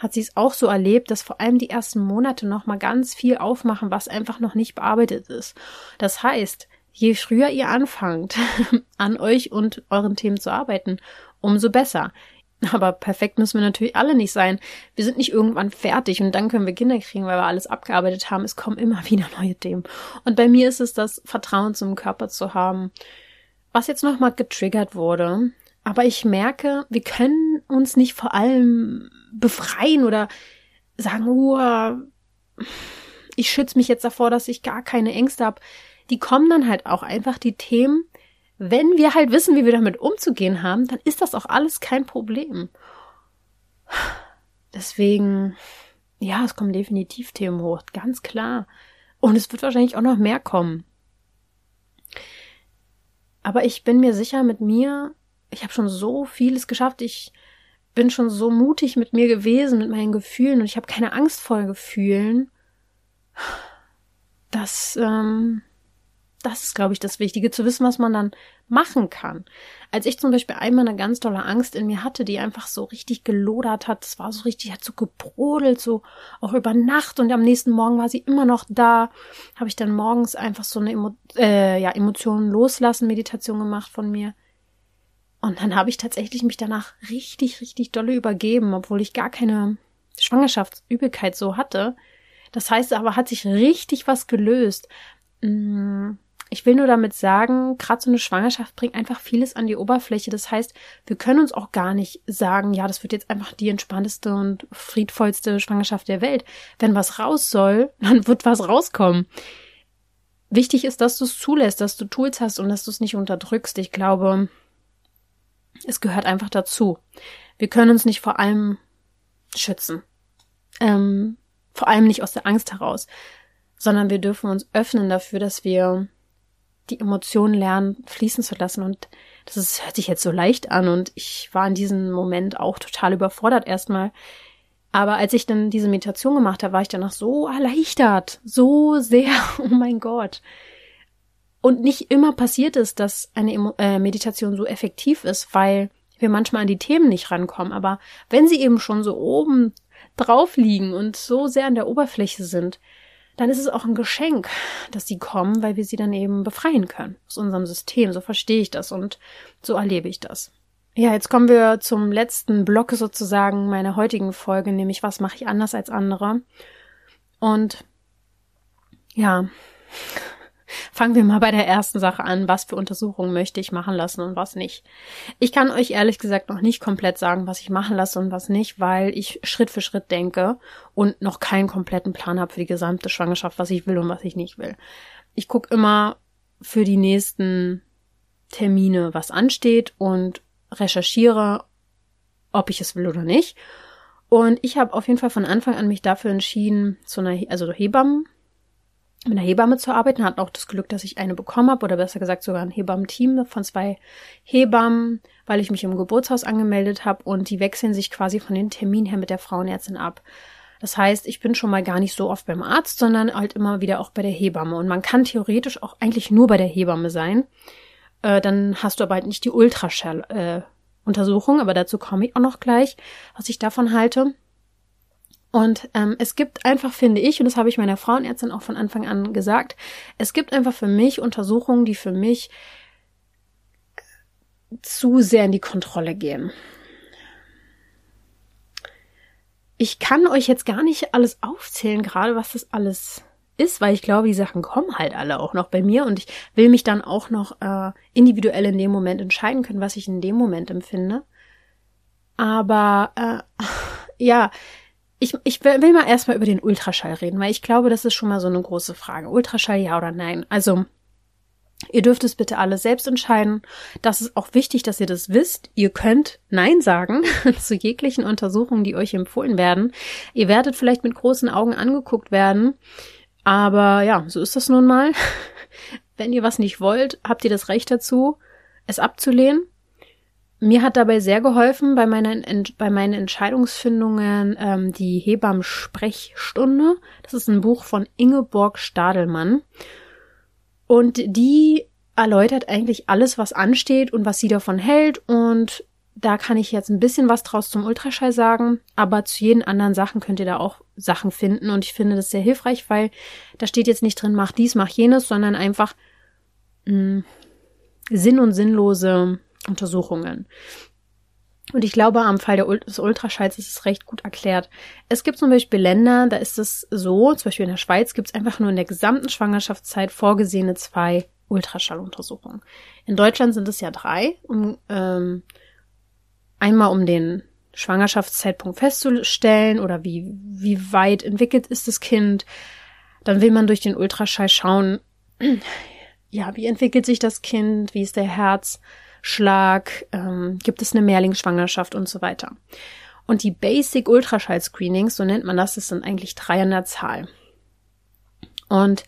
hat sie es auch so erlebt, dass vor allem die ersten Monate noch mal ganz viel aufmachen, was einfach noch nicht bearbeitet ist. Das heißt, je früher ihr anfangt, an euch und euren Themen zu arbeiten, umso besser. Aber perfekt müssen wir natürlich alle nicht sein. Wir sind nicht irgendwann fertig und dann können wir Kinder kriegen, weil wir alles abgearbeitet haben. Es kommen immer wieder neue Themen. Und bei mir ist es das Vertrauen zum Körper zu haben, was jetzt nochmal getriggert wurde. Aber ich merke, wir können uns nicht vor allem befreien oder sagen, oh, ich schütze mich jetzt davor, dass ich gar keine Ängste habe. Die kommen dann halt auch einfach die Themen, wenn wir halt wissen, wie wir damit umzugehen haben, dann ist das auch alles kein Problem. Deswegen, ja, es kommen definitiv Themen hoch, ganz klar. Und es wird wahrscheinlich auch noch mehr kommen. Aber ich bin mir sicher mit mir, ich habe schon so vieles geschafft. Ich bin schon so mutig mit mir gewesen, mit meinen Gefühlen und ich habe keine Angst vor Gefühlen. dass ähm, das ist, glaube ich, das Wichtige, zu wissen, was man dann machen kann. Als ich zum Beispiel einmal eine ganz tolle Angst in mir hatte, die einfach so richtig gelodert hat, das war so richtig, hat so gebrodelt, so auch über Nacht und am nächsten Morgen war sie immer noch da, habe ich dann morgens einfach so eine Emo äh, ja, Emotionen loslassen, Meditation gemacht von mir. Und dann habe ich tatsächlich mich danach richtig, richtig dolle übergeben, obwohl ich gar keine Schwangerschaftsübelkeit so hatte. Das heißt aber, hat sich richtig was gelöst. Mmh ich will nur damit sagen, gerade so eine Schwangerschaft bringt einfach vieles an die Oberfläche. Das heißt, wir können uns auch gar nicht sagen, ja, das wird jetzt einfach die entspannteste und friedvollste Schwangerschaft der Welt. Wenn was raus soll, dann wird was rauskommen. Wichtig ist, dass du es zulässt, dass du Tools hast und dass du es nicht unterdrückst. Ich glaube, es gehört einfach dazu. Wir können uns nicht vor allem schützen. Ähm, vor allem nicht aus der Angst heraus, sondern wir dürfen uns öffnen dafür, dass wir die Emotionen lernen, fließen zu lassen. Und das ist, hört sich jetzt so leicht an und ich war in diesem Moment auch total überfordert erstmal. Aber als ich dann diese Meditation gemacht habe, war ich danach so erleichtert, so sehr, oh mein Gott. Und nicht immer passiert es, dass eine äh, Meditation so effektiv ist, weil wir manchmal an die Themen nicht rankommen. Aber wenn sie eben schon so oben drauf liegen und so sehr an der Oberfläche sind, dann ist es auch ein Geschenk, dass sie kommen, weil wir sie dann eben befreien können aus unserem System. So verstehe ich das und so erlebe ich das. Ja, jetzt kommen wir zum letzten Block sozusagen meiner heutigen Folge, nämlich was mache ich anders als andere? Und ja, Fangen wir mal bei der ersten Sache an. Was für Untersuchungen möchte ich machen lassen und was nicht? Ich kann euch ehrlich gesagt noch nicht komplett sagen, was ich machen lasse und was nicht, weil ich Schritt für Schritt denke und noch keinen kompletten Plan habe für die gesamte Schwangerschaft, was ich will und was ich nicht will. Ich gucke immer für die nächsten Termine, was ansteht und recherchiere, ob ich es will oder nicht. Und ich habe auf jeden Fall von Anfang an mich dafür entschieden, zu einer, also Hebammen mit einer Hebamme zu arbeiten, hatten auch das Glück, dass ich eine bekommen habe, oder besser gesagt sogar ein Hebammen-Team von zwei Hebammen, weil ich mich im Geburtshaus angemeldet habe und die wechseln sich quasi von den Terminen her mit der Frauenärztin ab. Das heißt, ich bin schon mal gar nicht so oft beim Arzt, sondern halt immer wieder auch bei der Hebamme. Und man kann theoretisch auch eigentlich nur bei der Hebamme sein. Äh, dann hast du aber halt nicht die Ultraschall-Untersuchung, äh, aber dazu komme ich auch noch gleich, was ich davon halte. Und ähm, es gibt einfach, finde ich, und das habe ich meiner Frauenärztin auch von Anfang an gesagt, es gibt einfach für mich Untersuchungen, die für mich zu sehr in die Kontrolle gehen. Ich kann euch jetzt gar nicht alles aufzählen, gerade was das alles ist, weil ich glaube, die Sachen kommen halt alle auch noch bei mir und ich will mich dann auch noch äh, individuell in dem Moment entscheiden können, was ich in dem Moment empfinde. Aber äh, ja, ich, ich will mal erstmal über den Ultraschall reden, weil ich glaube, das ist schon mal so eine große Frage. Ultraschall ja oder nein? Also, ihr dürft es bitte alle selbst entscheiden. Das ist auch wichtig, dass ihr das wisst. Ihr könnt Nein sagen zu jeglichen Untersuchungen, die euch empfohlen werden. Ihr werdet vielleicht mit großen Augen angeguckt werden. Aber ja, so ist das nun mal. Wenn ihr was nicht wollt, habt ihr das Recht dazu, es abzulehnen. Mir hat dabei sehr geholfen bei meinen, bei meinen Entscheidungsfindungen ähm, die Hebammen-Sprechstunde. Das ist ein Buch von Ingeborg Stadelmann. Und die erläutert eigentlich alles, was ansteht und was sie davon hält. Und da kann ich jetzt ein bisschen was draus zum Ultraschall sagen, aber zu jeden anderen Sachen könnt ihr da auch Sachen finden. Und ich finde das sehr hilfreich, weil da steht jetzt nicht drin, mach dies, mach jenes, sondern einfach mh, mm, sinn- und sinnlose Untersuchungen. Und ich glaube, am Fall des Ultraschalls ist es recht gut erklärt. Es gibt zum Beispiel Länder, da ist es so, zum Beispiel in der Schweiz gibt es einfach nur in der gesamten Schwangerschaftszeit vorgesehene zwei Ultraschalluntersuchungen. In Deutschland sind es ja drei, um ähm, einmal um den Schwangerschaftszeitpunkt festzustellen oder wie, wie weit entwickelt ist das Kind. Dann will man durch den Ultraschall schauen, ja, wie entwickelt sich das Kind, wie ist der Herz, Schlag, ähm, gibt es eine Mehrlingsschwangerschaft und so weiter. Und die Basic Ultraschall Screenings, so nennt man das, das sind eigentlich drei an der Zahl. Und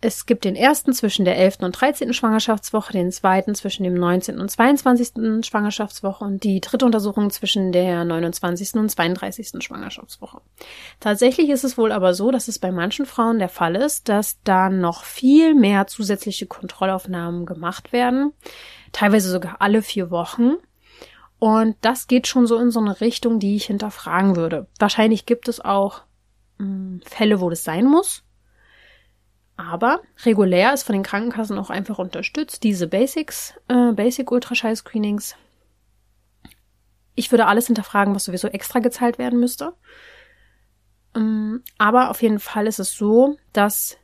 es gibt den ersten zwischen der 11. und 13. Schwangerschaftswoche, den zweiten zwischen dem 19. und 22. Schwangerschaftswoche und die dritte Untersuchung zwischen der 29. und 32. Schwangerschaftswoche. Tatsächlich ist es wohl aber so, dass es bei manchen Frauen der Fall ist, dass da noch viel mehr zusätzliche Kontrollaufnahmen gemacht werden, teilweise sogar alle vier Wochen. Und das geht schon so in so eine Richtung, die ich hinterfragen würde. Wahrscheinlich gibt es auch mh, hm, Fälle, wo das sein muss. Aber regulär ist von den Krankenkassen auch einfach unterstützt, diese Basics, äh, Basic Ultraschall Screenings. Ich würde alles hinterfragen, was sowieso extra gezahlt werden müsste. Ähm, aber auf jeden Fall ist es so, dass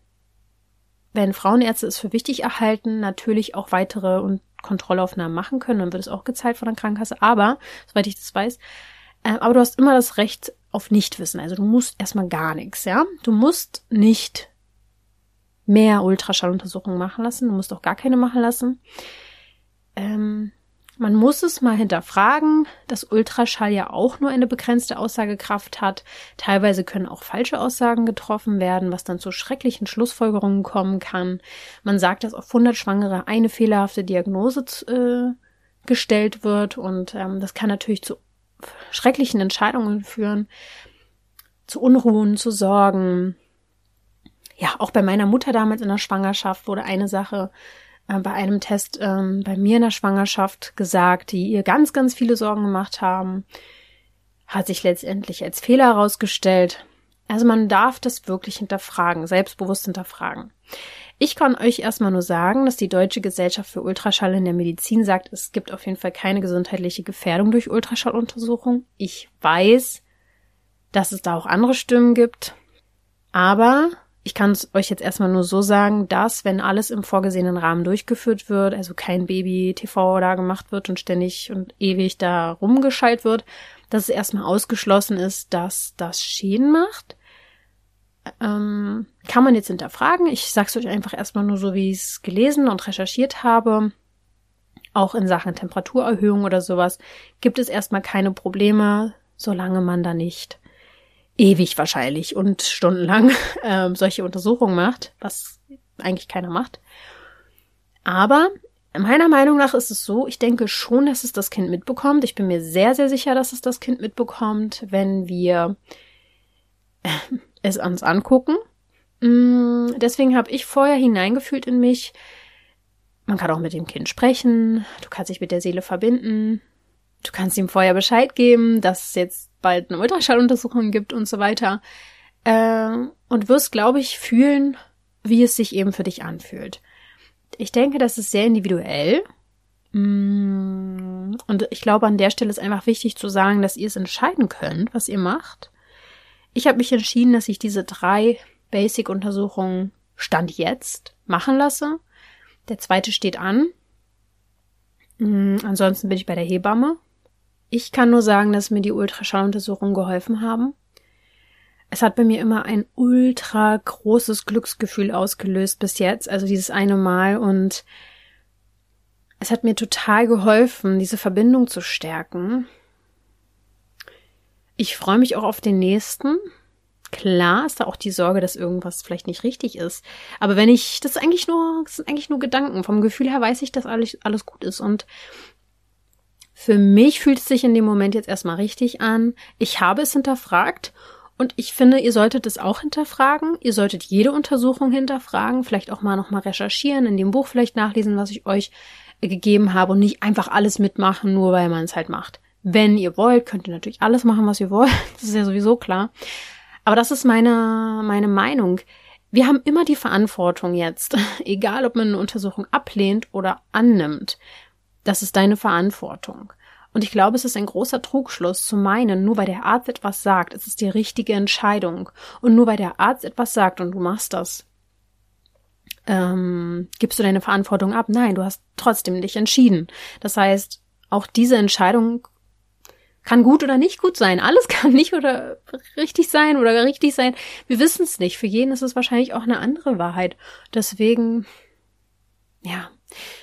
wenn Frauenärzte es für wichtig erhalten, natürlich auch weitere und Kontrollaufnahmen machen können, dann wird es auch gezahlt von der Krankenkasse. Aber, soweit ich das weiß, äh, aber du hast immer das Recht auf Nichtwissen. Also du musst erstmal gar nichts, ja. Du musst nicht mehr Ultraschalluntersuchungen machen lassen. Du musst auch gar keine machen lassen. Ähm, man muss es mal hinterfragen, dass Ultraschall ja auch nur eine begrenzte Aussagekraft hat. Teilweise können auch falsche Aussagen getroffen werden, was dann zu schrecklichen Schlussfolgerungen kommen kann. Man sagt, dass auf 100 Schwangere eine fehlerhafte Diagnose äh, gestellt wird und ähm, das kann natürlich zu schrecklichen Entscheidungen führen, zu Unruhen, zu Sorgen, ja, auch bei meiner Mutter damals in der Schwangerschaft wurde eine Sache bei einem Test ähm, bei mir in der Schwangerschaft gesagt, die ihr ganz, ganz viele Sorgen gemacht haben. Hat sich letztendlich als Fehler herausgestellt. Also man darf das wirklich hinterfragen, selbstbewusst hinterfragen. Ich kann euch erstmal nur sagen, dass die Deutsche Gesellschaft für Ultraschall in der Medizin sagt, es gibt auf jeden Fall keine gesundheitliche Gefährdung durch Ultraschalluntersuchung. Ich weiß, dass es da auch andere Stimmen gibt. Aber ich kann es euch jetzt erstmal nur so sagen, dass, wenn alles im vorgesehenen Rahmen durchgeführt wird, also kein Baby-TV da gemacht wird und ständig und ewig da rumgeschallt wird, dass es erstmal ausgeschlossen ist, dass das Schäden macht. Ähm, kann man jetzt hinterfragen. Ich sag's euch einfach erstmal nur so, wie ich es gelesen und recherchiert habe. Auch in Sachen Temperaturerhöhung oder sowas gibt es erstmal keine Probleme, solange man da nicht ewig wahrscheinlich und stundenlang ähm, solche Untersuchungen macht, was eigentlich keiner macht. Aber meiner Meinung nach ist es so, ich denke schon, dass es das Kind mitbekommt. Ich bin mir sehr, sehr sicher, dass es das Kind mitbekommt, wenn wir äh, es uns angucken. Mm, deswegen habe ich vorher hineingefühlt in mich, man kann auch mit dem Kind sprechen, du kannst dich mit der Seele verbinden, du kannst ihm vorher Bescheid geben, dass jetzt bald eine Ultraschalluntersuchung gibt und so weiter. Äh, und wirst, glaube ich, fühlen, wie es sich eben für dich anfühlt. Ich denke, das ist sehr individuell. Mm, und ich glaube, an der Stelle ist einfach wichtig zu sagen, dass ihr es entscheiden könnt, was ihr macht. Ich habe mich entschieden, dass ich diese drei Basic-Untersuchungen Stand jetzt machen lasse. Der zweite steht an. Mm, ansonsten bin ich bei der Hebamme. Ich kann nur sagen, dass mir die Ultraschalluntersuchungen geholfen haben. Es hat bei mir immer ein ultra großes Glücksgefühl ausgelöst bis jetzt, also dieses eine Mal und es hat mir total geholfen, diese Verbindung zu stärken. Ich freue mich auch auf den nächsten. Klar ist da auch die Sorge, dass irgendwas vielleicht nicht richtig ist. Aber wenn ich, das ist eigentlich nur, das sind eigentlich nur Gedanken. Vom Gefühl her weiß ich, dass alles, alles gut ist. Und für mich fühlt es sich in dem Moment jetzt erstmal richtig an. Ich habe es hinterfragt und ich finde, ihr solltet es auch hinterfragen. Ihr solltet jede Untersuchung hinterfragen, vielleicht auch mal nochmal recherchieren, in dem Buch vielleicht nachlesen, was ich euch gegeben habe und nicht einfach alles mitmachen, nur weil man es halt macht. Wenn ihr wollt, könnt ihr natürlich alles machen, was ihr wollt. Das ist ja sowieso klar. Aber das ist meine, meine Meinung. Wir haben immer die Verantwortung jetzt, egal ob man eine Untersuchung ablehnt oder annimmt. Das ist deine Verantwortung. Und ich glaube, es ist ein großer Trugschluss zu meinen, nur weil der Arzt etwas sagt, es ist die richtige Entscheidung. Und nur weil der Arzt etwas sagt und du machst das, ähm, gibst du deine Verantwortung ab. Nein, du hast trotzdem dich entschieden. Das heißt, auch diese Entscheidung kann gut oder nicht gut sein. Alles kann nicht oder richtig sein oder richtig sein. Wir wissen es nicht. Für jeden ist es wahrscheinlich auch eine andere Wahrheit. Deswegen, ja,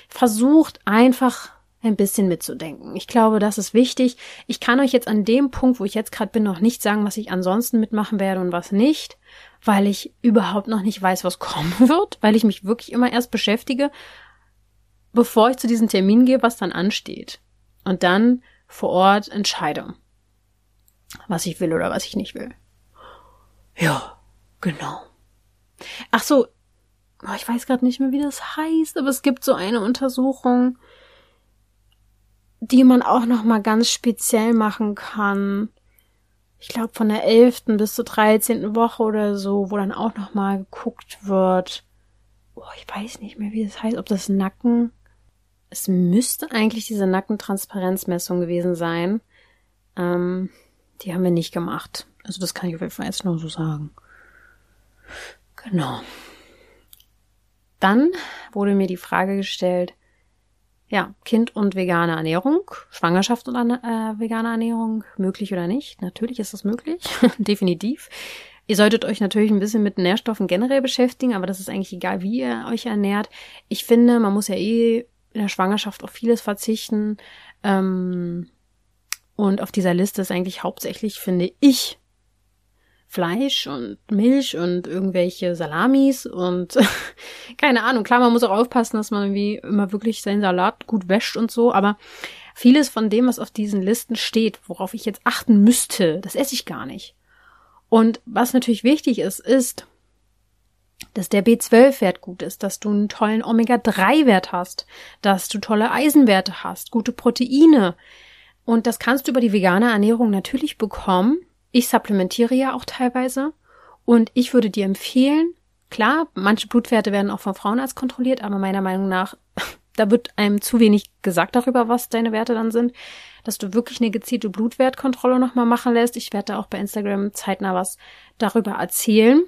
versucht einfach ein bisschen mitzudenken. Ich glaube, das ist wichtig. Ich kann euch jetzt an dem Punkt, wo ich jetzt gerade bin, noch nicht sagen, was ich ansonsten mitmachen werde und was nicht, weil ich überhaupt noch nicht weiß, was kommen wird, weil ich mich wirklich immer erst beschäftige, bevor ich zu diesem Termin gehe, was dann ansteht. Und dann vor Ort entscheide, was ich will oder was ich nicht will. Ja, genau. Ach so, oh, ich weiß gerade nicht mehr, wie das heißt, aber es gibt so eine Untersuchung, die man auch noch mal ganz speziell machen kann. Ich glaube von der 11. bis zur 13. Woche oder so, wo dann auch noch mal geguckt wird. Oh, ich weiß nicht mehr, wie das heißt, ob das Nacken. Es müsste eigentlich diese Nackentransparenzmessung gewesen sein. Ähm, die haben wir nicht gemacht. Also das kann ich auf jeden Fall jetzt nur so sagen. Genau. Dann wurde mir die Frage gestellt, ja, Kind und vegane Ernährung, Schwangerschaft und äh, vegane Ernährung, möglich oder nicht? Natürlich ist das möglich, definitiv. Ihr solltet euch natürlich ein bisschen mit Nährstoffen generell beschäftigen, aber das ist eigentlich egal, wie ihr euch ernährt. Ich finde, man muss ja eh in der Schwangerschaft auf vieles verzichten. Ähm, und auf dieser Liste ist eigentlich hauptsächlich, finde ich, Fleisch und Milch und irgendwelche Salamis und keine Ahnung. Klar, man muss auch aufpassen, dass man irgendwie immer wirklich seinen Salat gut wäscht und so, aber vieles von dem, was auf diesen Listen steht, worauf ich jetzt achten müsste, das esse ich gar nicht. Und was natürlich wichtig ist, ist, dass der B12-Wert gut ist, dass du einen tollen Omega-3-Wert hast, dass du tolle Eisenwerte hast, gute Proteine. Und das kannst du über die vegane Ernährung natürlich bekommen, ich supplementiere ja auch teilweise und ich würde dir empfehlen, klar, manche Blutwerte werden auch vom Frauenarzt kontrolliert, aber meiner Meinung nach, da wird einem zu wenig gesagt darüber, was deine Werte dann sind, dass du wirklich eine gezielte Blutwertkontrolle nochmal machen lässt. Ich werde da auch bei Instagram zeitnah was darüber erzählen.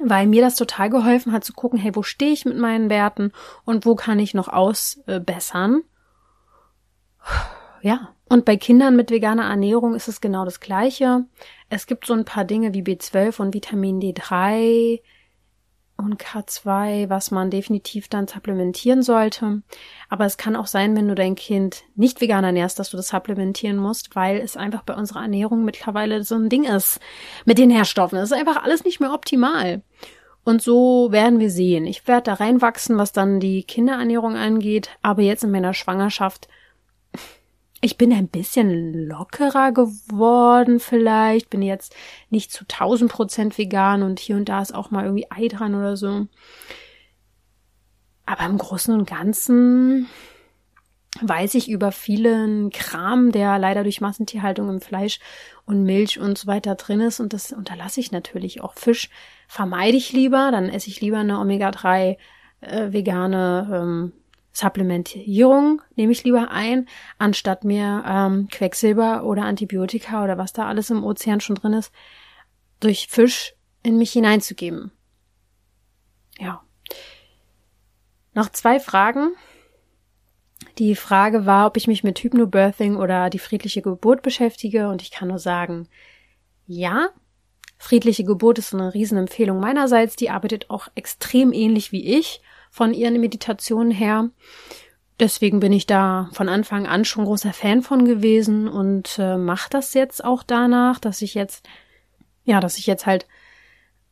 weil mir das total geholfen hat zu gucken, hey, wo stehe ich mit meinen Werten und wo kann ich noch ausbessern. Ja, und bei Kindern mit veganer Ernährung ist es genau das Gleiche. Es gibt so ein paar Dinge wie B12 und Vitamin D3, und K2, was man definitiv dann supplementieren sollte. Aber es kann auch sein, wenn du dein Kind nicht vegan ernährst, dass du das supplementieren musst, weil es einfach bei unserer Ernährung mittlerweile so ein Ding ist mit den Nährstoffen. Es ist einfach alles nicht mehr optimal. Und so werden wir sehen. Ich werde da reinwachsen, was dann die Kinderernährung angeht. Aber jetzt in meiner Schwangerschaft ich bin ein bisschen lockerer geworden vielleicht, bin jetzt nicht zu 1000 Prozent vegan und hier und da ist auch mal irgendwie Ei dran oder so. Aber im Großen und Ganzen weiß ich über vielen Kram, der leider durch Massentierhaltung im Fleisch und Milch und so weiter drin ist und das unterlasse ich natürlich auch. Fisch vermeide ich lieber, dann esse ich lieber eine Omega-3 äh, vegane ähm, Supplementierung nehme ich lieber ein, anstatt mir ähm, Quecksilber oder Antibiotika oder was da alles im Ozean schon drin ist, durch Fisch in mich hineinzugeben. Ja. Noch zwei Fragen. Die Frage war, ob ich mich mit Hypnobirthing oder die friedliche Geburt beschäftige und ich kann nur sagen, ja. Friedliche Geburt ist eine Riesenempfehlung meinerseits. Die arbeitet auch extrem ähnlich wie ich von ihren Meditationen her. Deswegen bin ich da von Anfang an schon großer Fan von gewesen und äh, mache das jetzt auch danach, dass ich jetzt, ja, dass ich jetzt halt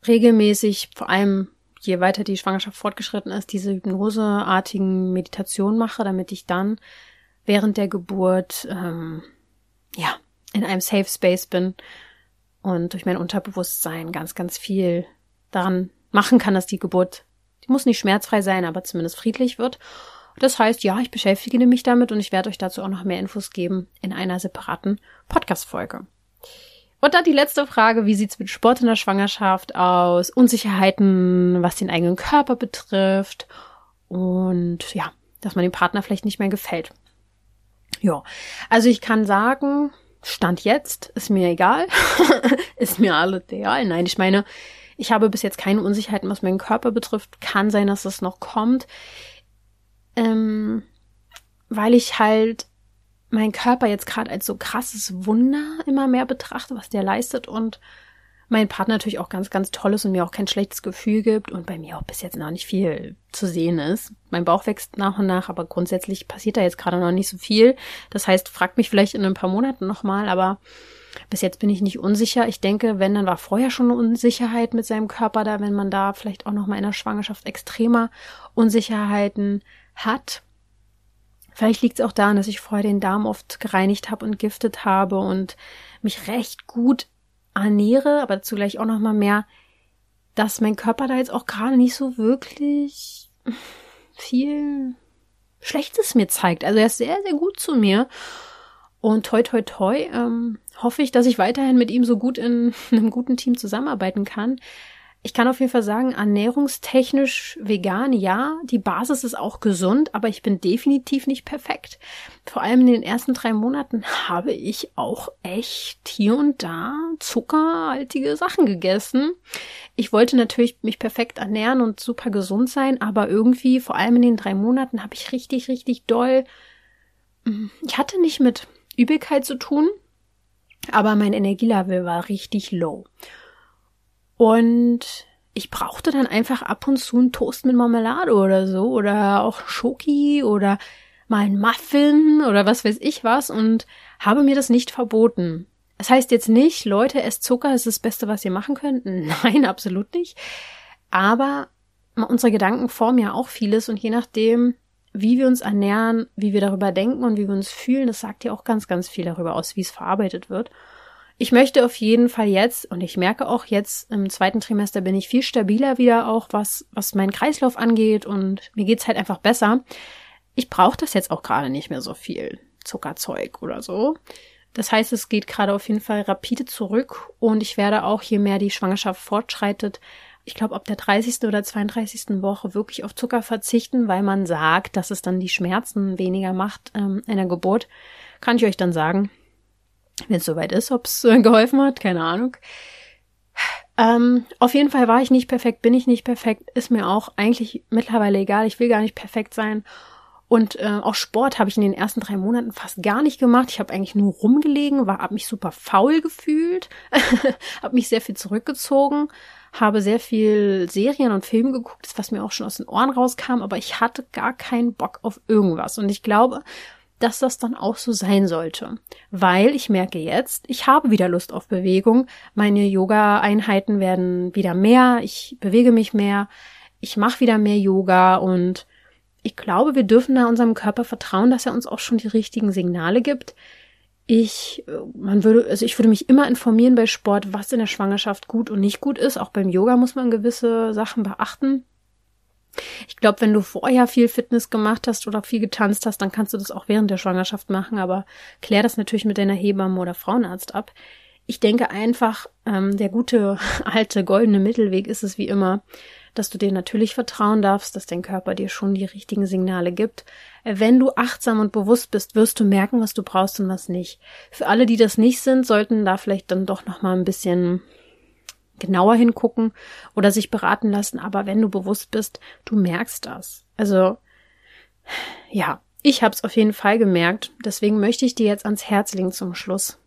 regelmäßig, vor allem je weiter die Schwangerschaft fortgeschritten ist, diese hypnoseartigen Meditationen mache, damit ich dann während der Geburt ähm, ja in einem Safe Space bin und durch mein Unterbewusstsein ganz, ganz viel daran machen kann, dass die Geburt die muss nicht schmerzfrei sein, aber zumindest friedlich wird. Das heißt, ja, ich beschäftige mich damit und ich werde euch dazu auch noch mehr Infos geben in einer separaten Podcast-Folge. Und dann die letzte Frage, wie sieht's mit Sport in der Schwangerschaft aus? Unsicherheiten, was den eigenen Körper betrifft und ja, dass man dem Partner vielleicht nicht mehr gefällt. Ja, also ich kann sagen, Stand jetzt ist mir egal, ist mir alles egal. Nein, ich meine, ich habe bis jetzt keine Unsicherheiten, was meinen Körper betrifft. Kann sein, dass es noch kommt. Ähm, weil ich halt meinen Körper jetzt gerade als so krasses Wunder immer mehr betrachte, was der leistet und mein Partner natürlich auch ganz, ganz toll ist und mir auch kein schlechtes Gefühl gibt und bei mir auch bis jetzt noch nicht viel zu sehen ist. Mein Bauch wächst nach und nach, aber grundsätzlich passiert da jetzt gerade noch nicht so viel. Das heißt, fragt mich vielleicht in ein paar Monaten nochmal, aber bis jetzt bin ich nicht unsicher. Ich denke, wenn, dann war vorher schon eine Unsicherheit mit seinem Körper da, wenn man da vielleicht auch noch mal in der Schwangerschaft extremer Unsicherheiten hat. Vielleicht liegt es auch daran, dass ich vorher den Darm oft gereinigt habe und giftet habe und mich recht gut ernähre, aber dazu gleich auch noch mal mehr, dass mein Körper da jetzt auch gerade nicht so wirklich viel Schlechtes mir zeigt. Also er ist sehr, sehr gut zu mir. Und toi, toi, toi, ähm, hoffe ich, dass ich weiterhin mit ihm so gut in einem guten Team zusammenarbeiten kann. Ich kann auf jeden Fall sagen, ernährungstechnisch vegan, ja, die Basis ist auch gesund, aber ich bin definitiv nicht perfekt. Vor allem in den ersten drei Monaten habe ich auch echt hier und da zuckerhaltige Sachen gegessen. Ich wollte natürlich mich perfekt ernähren und super gesund sein, aber irgendwie, vor allem in den drei Monaten, habe ich richtig, richtig doll, ich hatte nicht mit Übelkeit zu tun, aber mein Energielevel war richtig low. Und ich brauchte dann einfach ab und zu einen Toast mit Marmelade oder so oder auch Schoki oder mal ein Muffin oder was weiß ich was und habe mir das nicht verboten. Das heißt jetzt nicht, Leute, esst Zucker ist das Beste, was ihr machen könnt. Nein, absolut nicht. Aber unsere Gedanken formen ja auch vieles und je nachdem, wie wir uns ernähren, wie wir darüber denken und wie wir uns fühlen, das sagt ja auch ganz, ganz viel darüber aus, wie es verarbeitet wird. Ich möchte auf jeden Fall jetzt, und ich merke auch jetzt im zweiten Trimester bin ich viel stabiler wieder auch, was, was meinen Kreislauf angeht und mir geht's halt einfach besser. Ich brauche das jetzt auch gerade nicht mehr so viel Zuckerzeug oder so. Das heißt, es geht gerade auf jeden Fall rapide zurück und ich werde auch, je mehr die Schwangerschaft fortschreitet, ich glaube, ab der 30. oder 32. Woche wirklich auf Zucker verzichten, weil man sagt, dass es dann die Schmerzen weniger macht ähm, in der Geburt. Kann ich euch dann sagen, wenn es soweit ist, ob es äh, geholfen hat, keine Ahnung. Ähm, auf jeden Fall war ich nicht perfekt, bin ich nicht perfekt, ist mir auch eigentlich mittlerweile egal. Ich will gar nicht perfekt sein. Und äh, auch Sport habe ich in den ersten drei Monaten fast gar nicht gemacht. Ich habe eigentlich nur rumgelegen, war, habe mich super faul gefühlt, habe mich sehr viel zurückgezogen, habe sehr viel Serien und Filme geguckt, was mir auch schon aus den Ohren rauskam, aber ich hatte gar keinen Bock auf irgendwas. Und ich glaube, dass das dann auch so sein sollte. Weil ich merke jetzt, ich habe wieder Lust auf Bewegung. Meine Yoga-Einheiten werden wieder mehr. Ich bewege mich mehr. Ich mache wieder mehr Yoga und ich glaube, wir dürfen da unserem Körper vertrauen, dass er uns auch schon die richtigen Signale gibt. Ich, man würde, also ich würde mich immer informieren bei Sport, was in der Schwangerschaft gut und nicht gut ist. Auch beim Yoga muss man gewisse Sachen beachten. Ich glaube, wenn du vorher viel Fitness gemacht hast oder viel getanzt hast, dann kannst du das auch während der Schwangerschaft machen, aber klär das natürlich mit deiner Hebamme oder Frauenarzt ab. Ich denke einfach, ähm, der gute alte goldene Mittelweg ist es wie immer, dass du dir natürlich vertrauen darfst, dass dein Körper dir schon die richtigen Signale gibt. Wenn du achtsam und bewusst bist, wirst du merken, was du brauchst und was nicht. Für alle, die das nicht sind, sollten da vielleicht dann doch noch mal ein bisschen genauer hingucken oder sich beraten lassen, aber wenn du bewusst bist, du merkst das. Also ja, ich habe es auf jeden Fall gemerkt, deswegen möchte ich dir jetzt ans Herz legen zum Schluss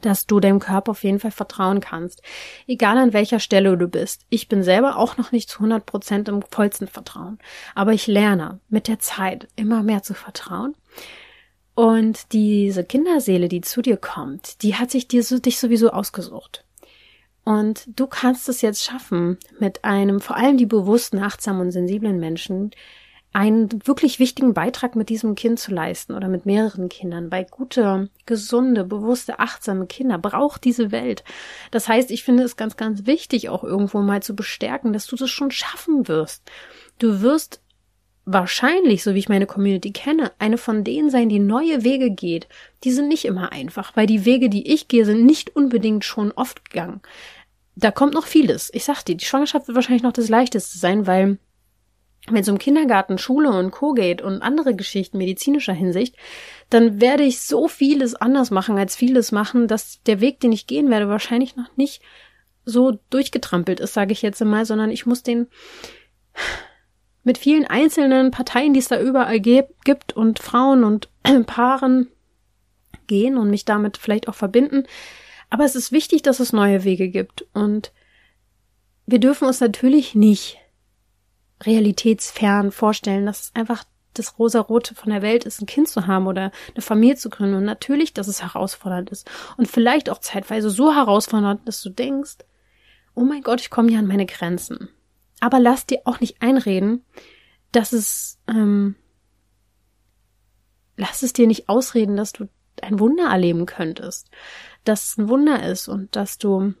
dass du deinem Körper auf jeden Fall vertrauen kannst. Egal an welcher Stelle du bist. Ich bin selber auch noch nicht zu 100 Prozent im vollsten Vertrauen. Aber ich lerne mit der Zeit immer mehr zu vertrauen. Und diese Kinderseele, die zu dir kommt, die hat sich dir so, dich sowieso ausgesucht. Und du kannst es jetzt schaffen, mit einem, vor allem die bewussten, achtsamen und sensiblen Menschen, einen wirklich wichtigen Beitrag mit diesem Kind zu leisten oder mit mehreren Kindern, weil gute, gesunde, bewusste, achtsame Kinder braucht diese Welt. Das heißt, ich finde es ganz, ganz wichtig, auch irgendwo mal zu bestärken, dass du das schon schaffen wirst. Du wirst wahrscheinlich, so wie ich meine Community kenne, eine von denen sein, die neue Wege geht. Die sind nicht immer einfach, weil die Wege, die ich gehe, sind nicht unbedingt schon oft gegangen. Da kommt noch vieles. Ich sag dir, die Schwangerschaft wird wahrscheinlich noch das leichteste sein, weil wenn es um Kindergarten, Schule und Co. geht und andere Geschichten medizinischer Hinsicht, dann werde ich so vieles anders machen, als vieles machen, dass der Weg, den ich gehen werde, wahrscheinlich noch nicht so durchgetrampelt ist, sage ich jetzt mal, sondern ich muss den mit vielen einzelnen Parteien, die es da überall gibt und Frauen und Paaren gehen und mich damit vielleicht auch verbinden. Aber es ist wichtig, dass es neue Wege gibt und wir dürfen uns natürlich nicht realitätsfern vorstellen, dass es einfach das rosa-rote von der Welt ist, ein Kind zu haben oder eine Familie zu gründen. Und natürlich, dass es herausfordernd ist. Und vielleicht auch zeitweise so herausfordernd, dass du denkst, oh mein Gott, ich komme hier an meine Grenzen. Aber lass dir auch nicht einreden, dass es, ähm, lass es dir nicht ausreden, dass du ein Wunder erleben könntest, dass es ein Wunder ist und dass du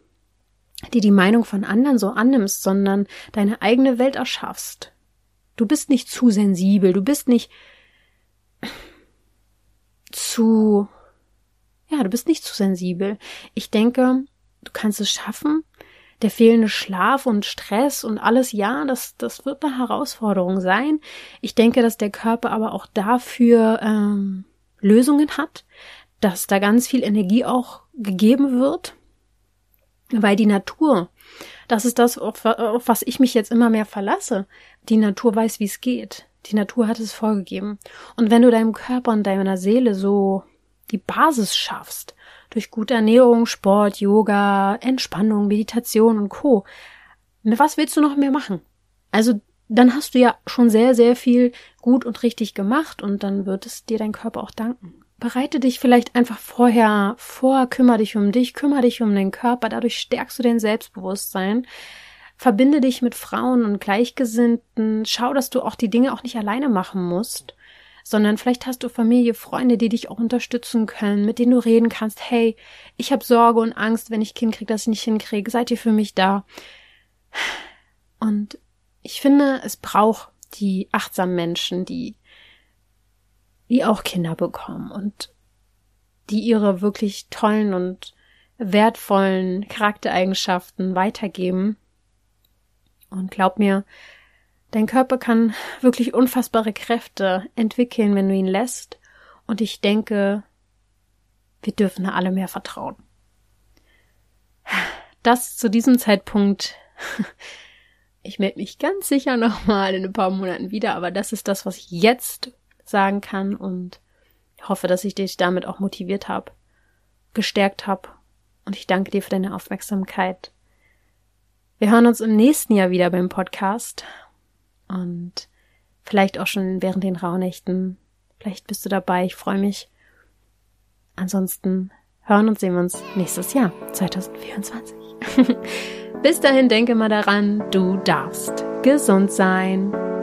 die die Meinung von anderen so annimmst, sondern deine eigene Welt erschaffst. Du bist nicht zu sensibel, du bist nicht zu, ja, du bist nicht zu sensibel. Ich denke, du kannst es schaffen. Der fehlende Schlaf und Stress und alles, ja, das, das wird eine Herausforderung sein. Ich denke, dass der Körper aber auch dafür ähm, Lösungen hat, dass da ganz viel Energie auch gegeben wird weil die Natur, das ist das, auf, auf was ich mich jetzt immer mehr verlasse. Die Natur weiß, wie es geht. Die Natur hat es vorgegeben. Und wenn du deinem Körper und deiner Seele so die Basis schaffst, durch gute Ernährung, Sport, Yoga, Entspannung, Meditation und Co., was willst du noch mehr machen? Also dann hast du ja schon sehr, sehr viel gut und richtig gemacht und dann wird es dir dein Körper auch danken. Bereite dich vielleicht einfach vorher vor, kümmere dich um dich, kümmere dich um deinen Körper, dadurch stärkst du dein Selbstbewusstsein. Verbinde dich mit Frauen und Gleichgesinnten, schau, dass du auch die Dinge auch nicht alleine machen musst, sondern vielleicht hast du Familie, Freunde, die dich auch unterstützen können, mit denen du reden kannst, hey, ich habe Sorge und Angst, wenn ich Kind kriege, dass ich nicht hinkriege, seid ihr für mich da? Und ich finde, es braucht die achtsamen Menschen, die die auch Kinder bekommen und die ihre wirklich tollen und wertvollen Charaktereigenschaften weitergeben. Und glaub mir, dein Körper kann wirklich unfassbare Kräfte entwickeln, wenn du ihn lässt. Und ich denke, wir dürfen alle mehr vertrauen. das zu diesem Zeitpunkt. Ich melde mich ganz sicher nochmal in ein paar Monaten wieder, aber das ist das, was ich jetzt sagen kann und hoffe, dass ich dich damit auch motiviert habe, gestärkt habe. Und ich danke dir für deine Aufmerksamkeit. Wir hören uns im nächsten Jahr wieder beim Podcast und vielleicht auch schon während den Rauhnächten. Vielleicht bist du dabei. Ich freue mich. Ansonsten hören und sehen wir uns nächstes Jahr, 2024. Bis dahin denke mal daran, du darfst gesund sein.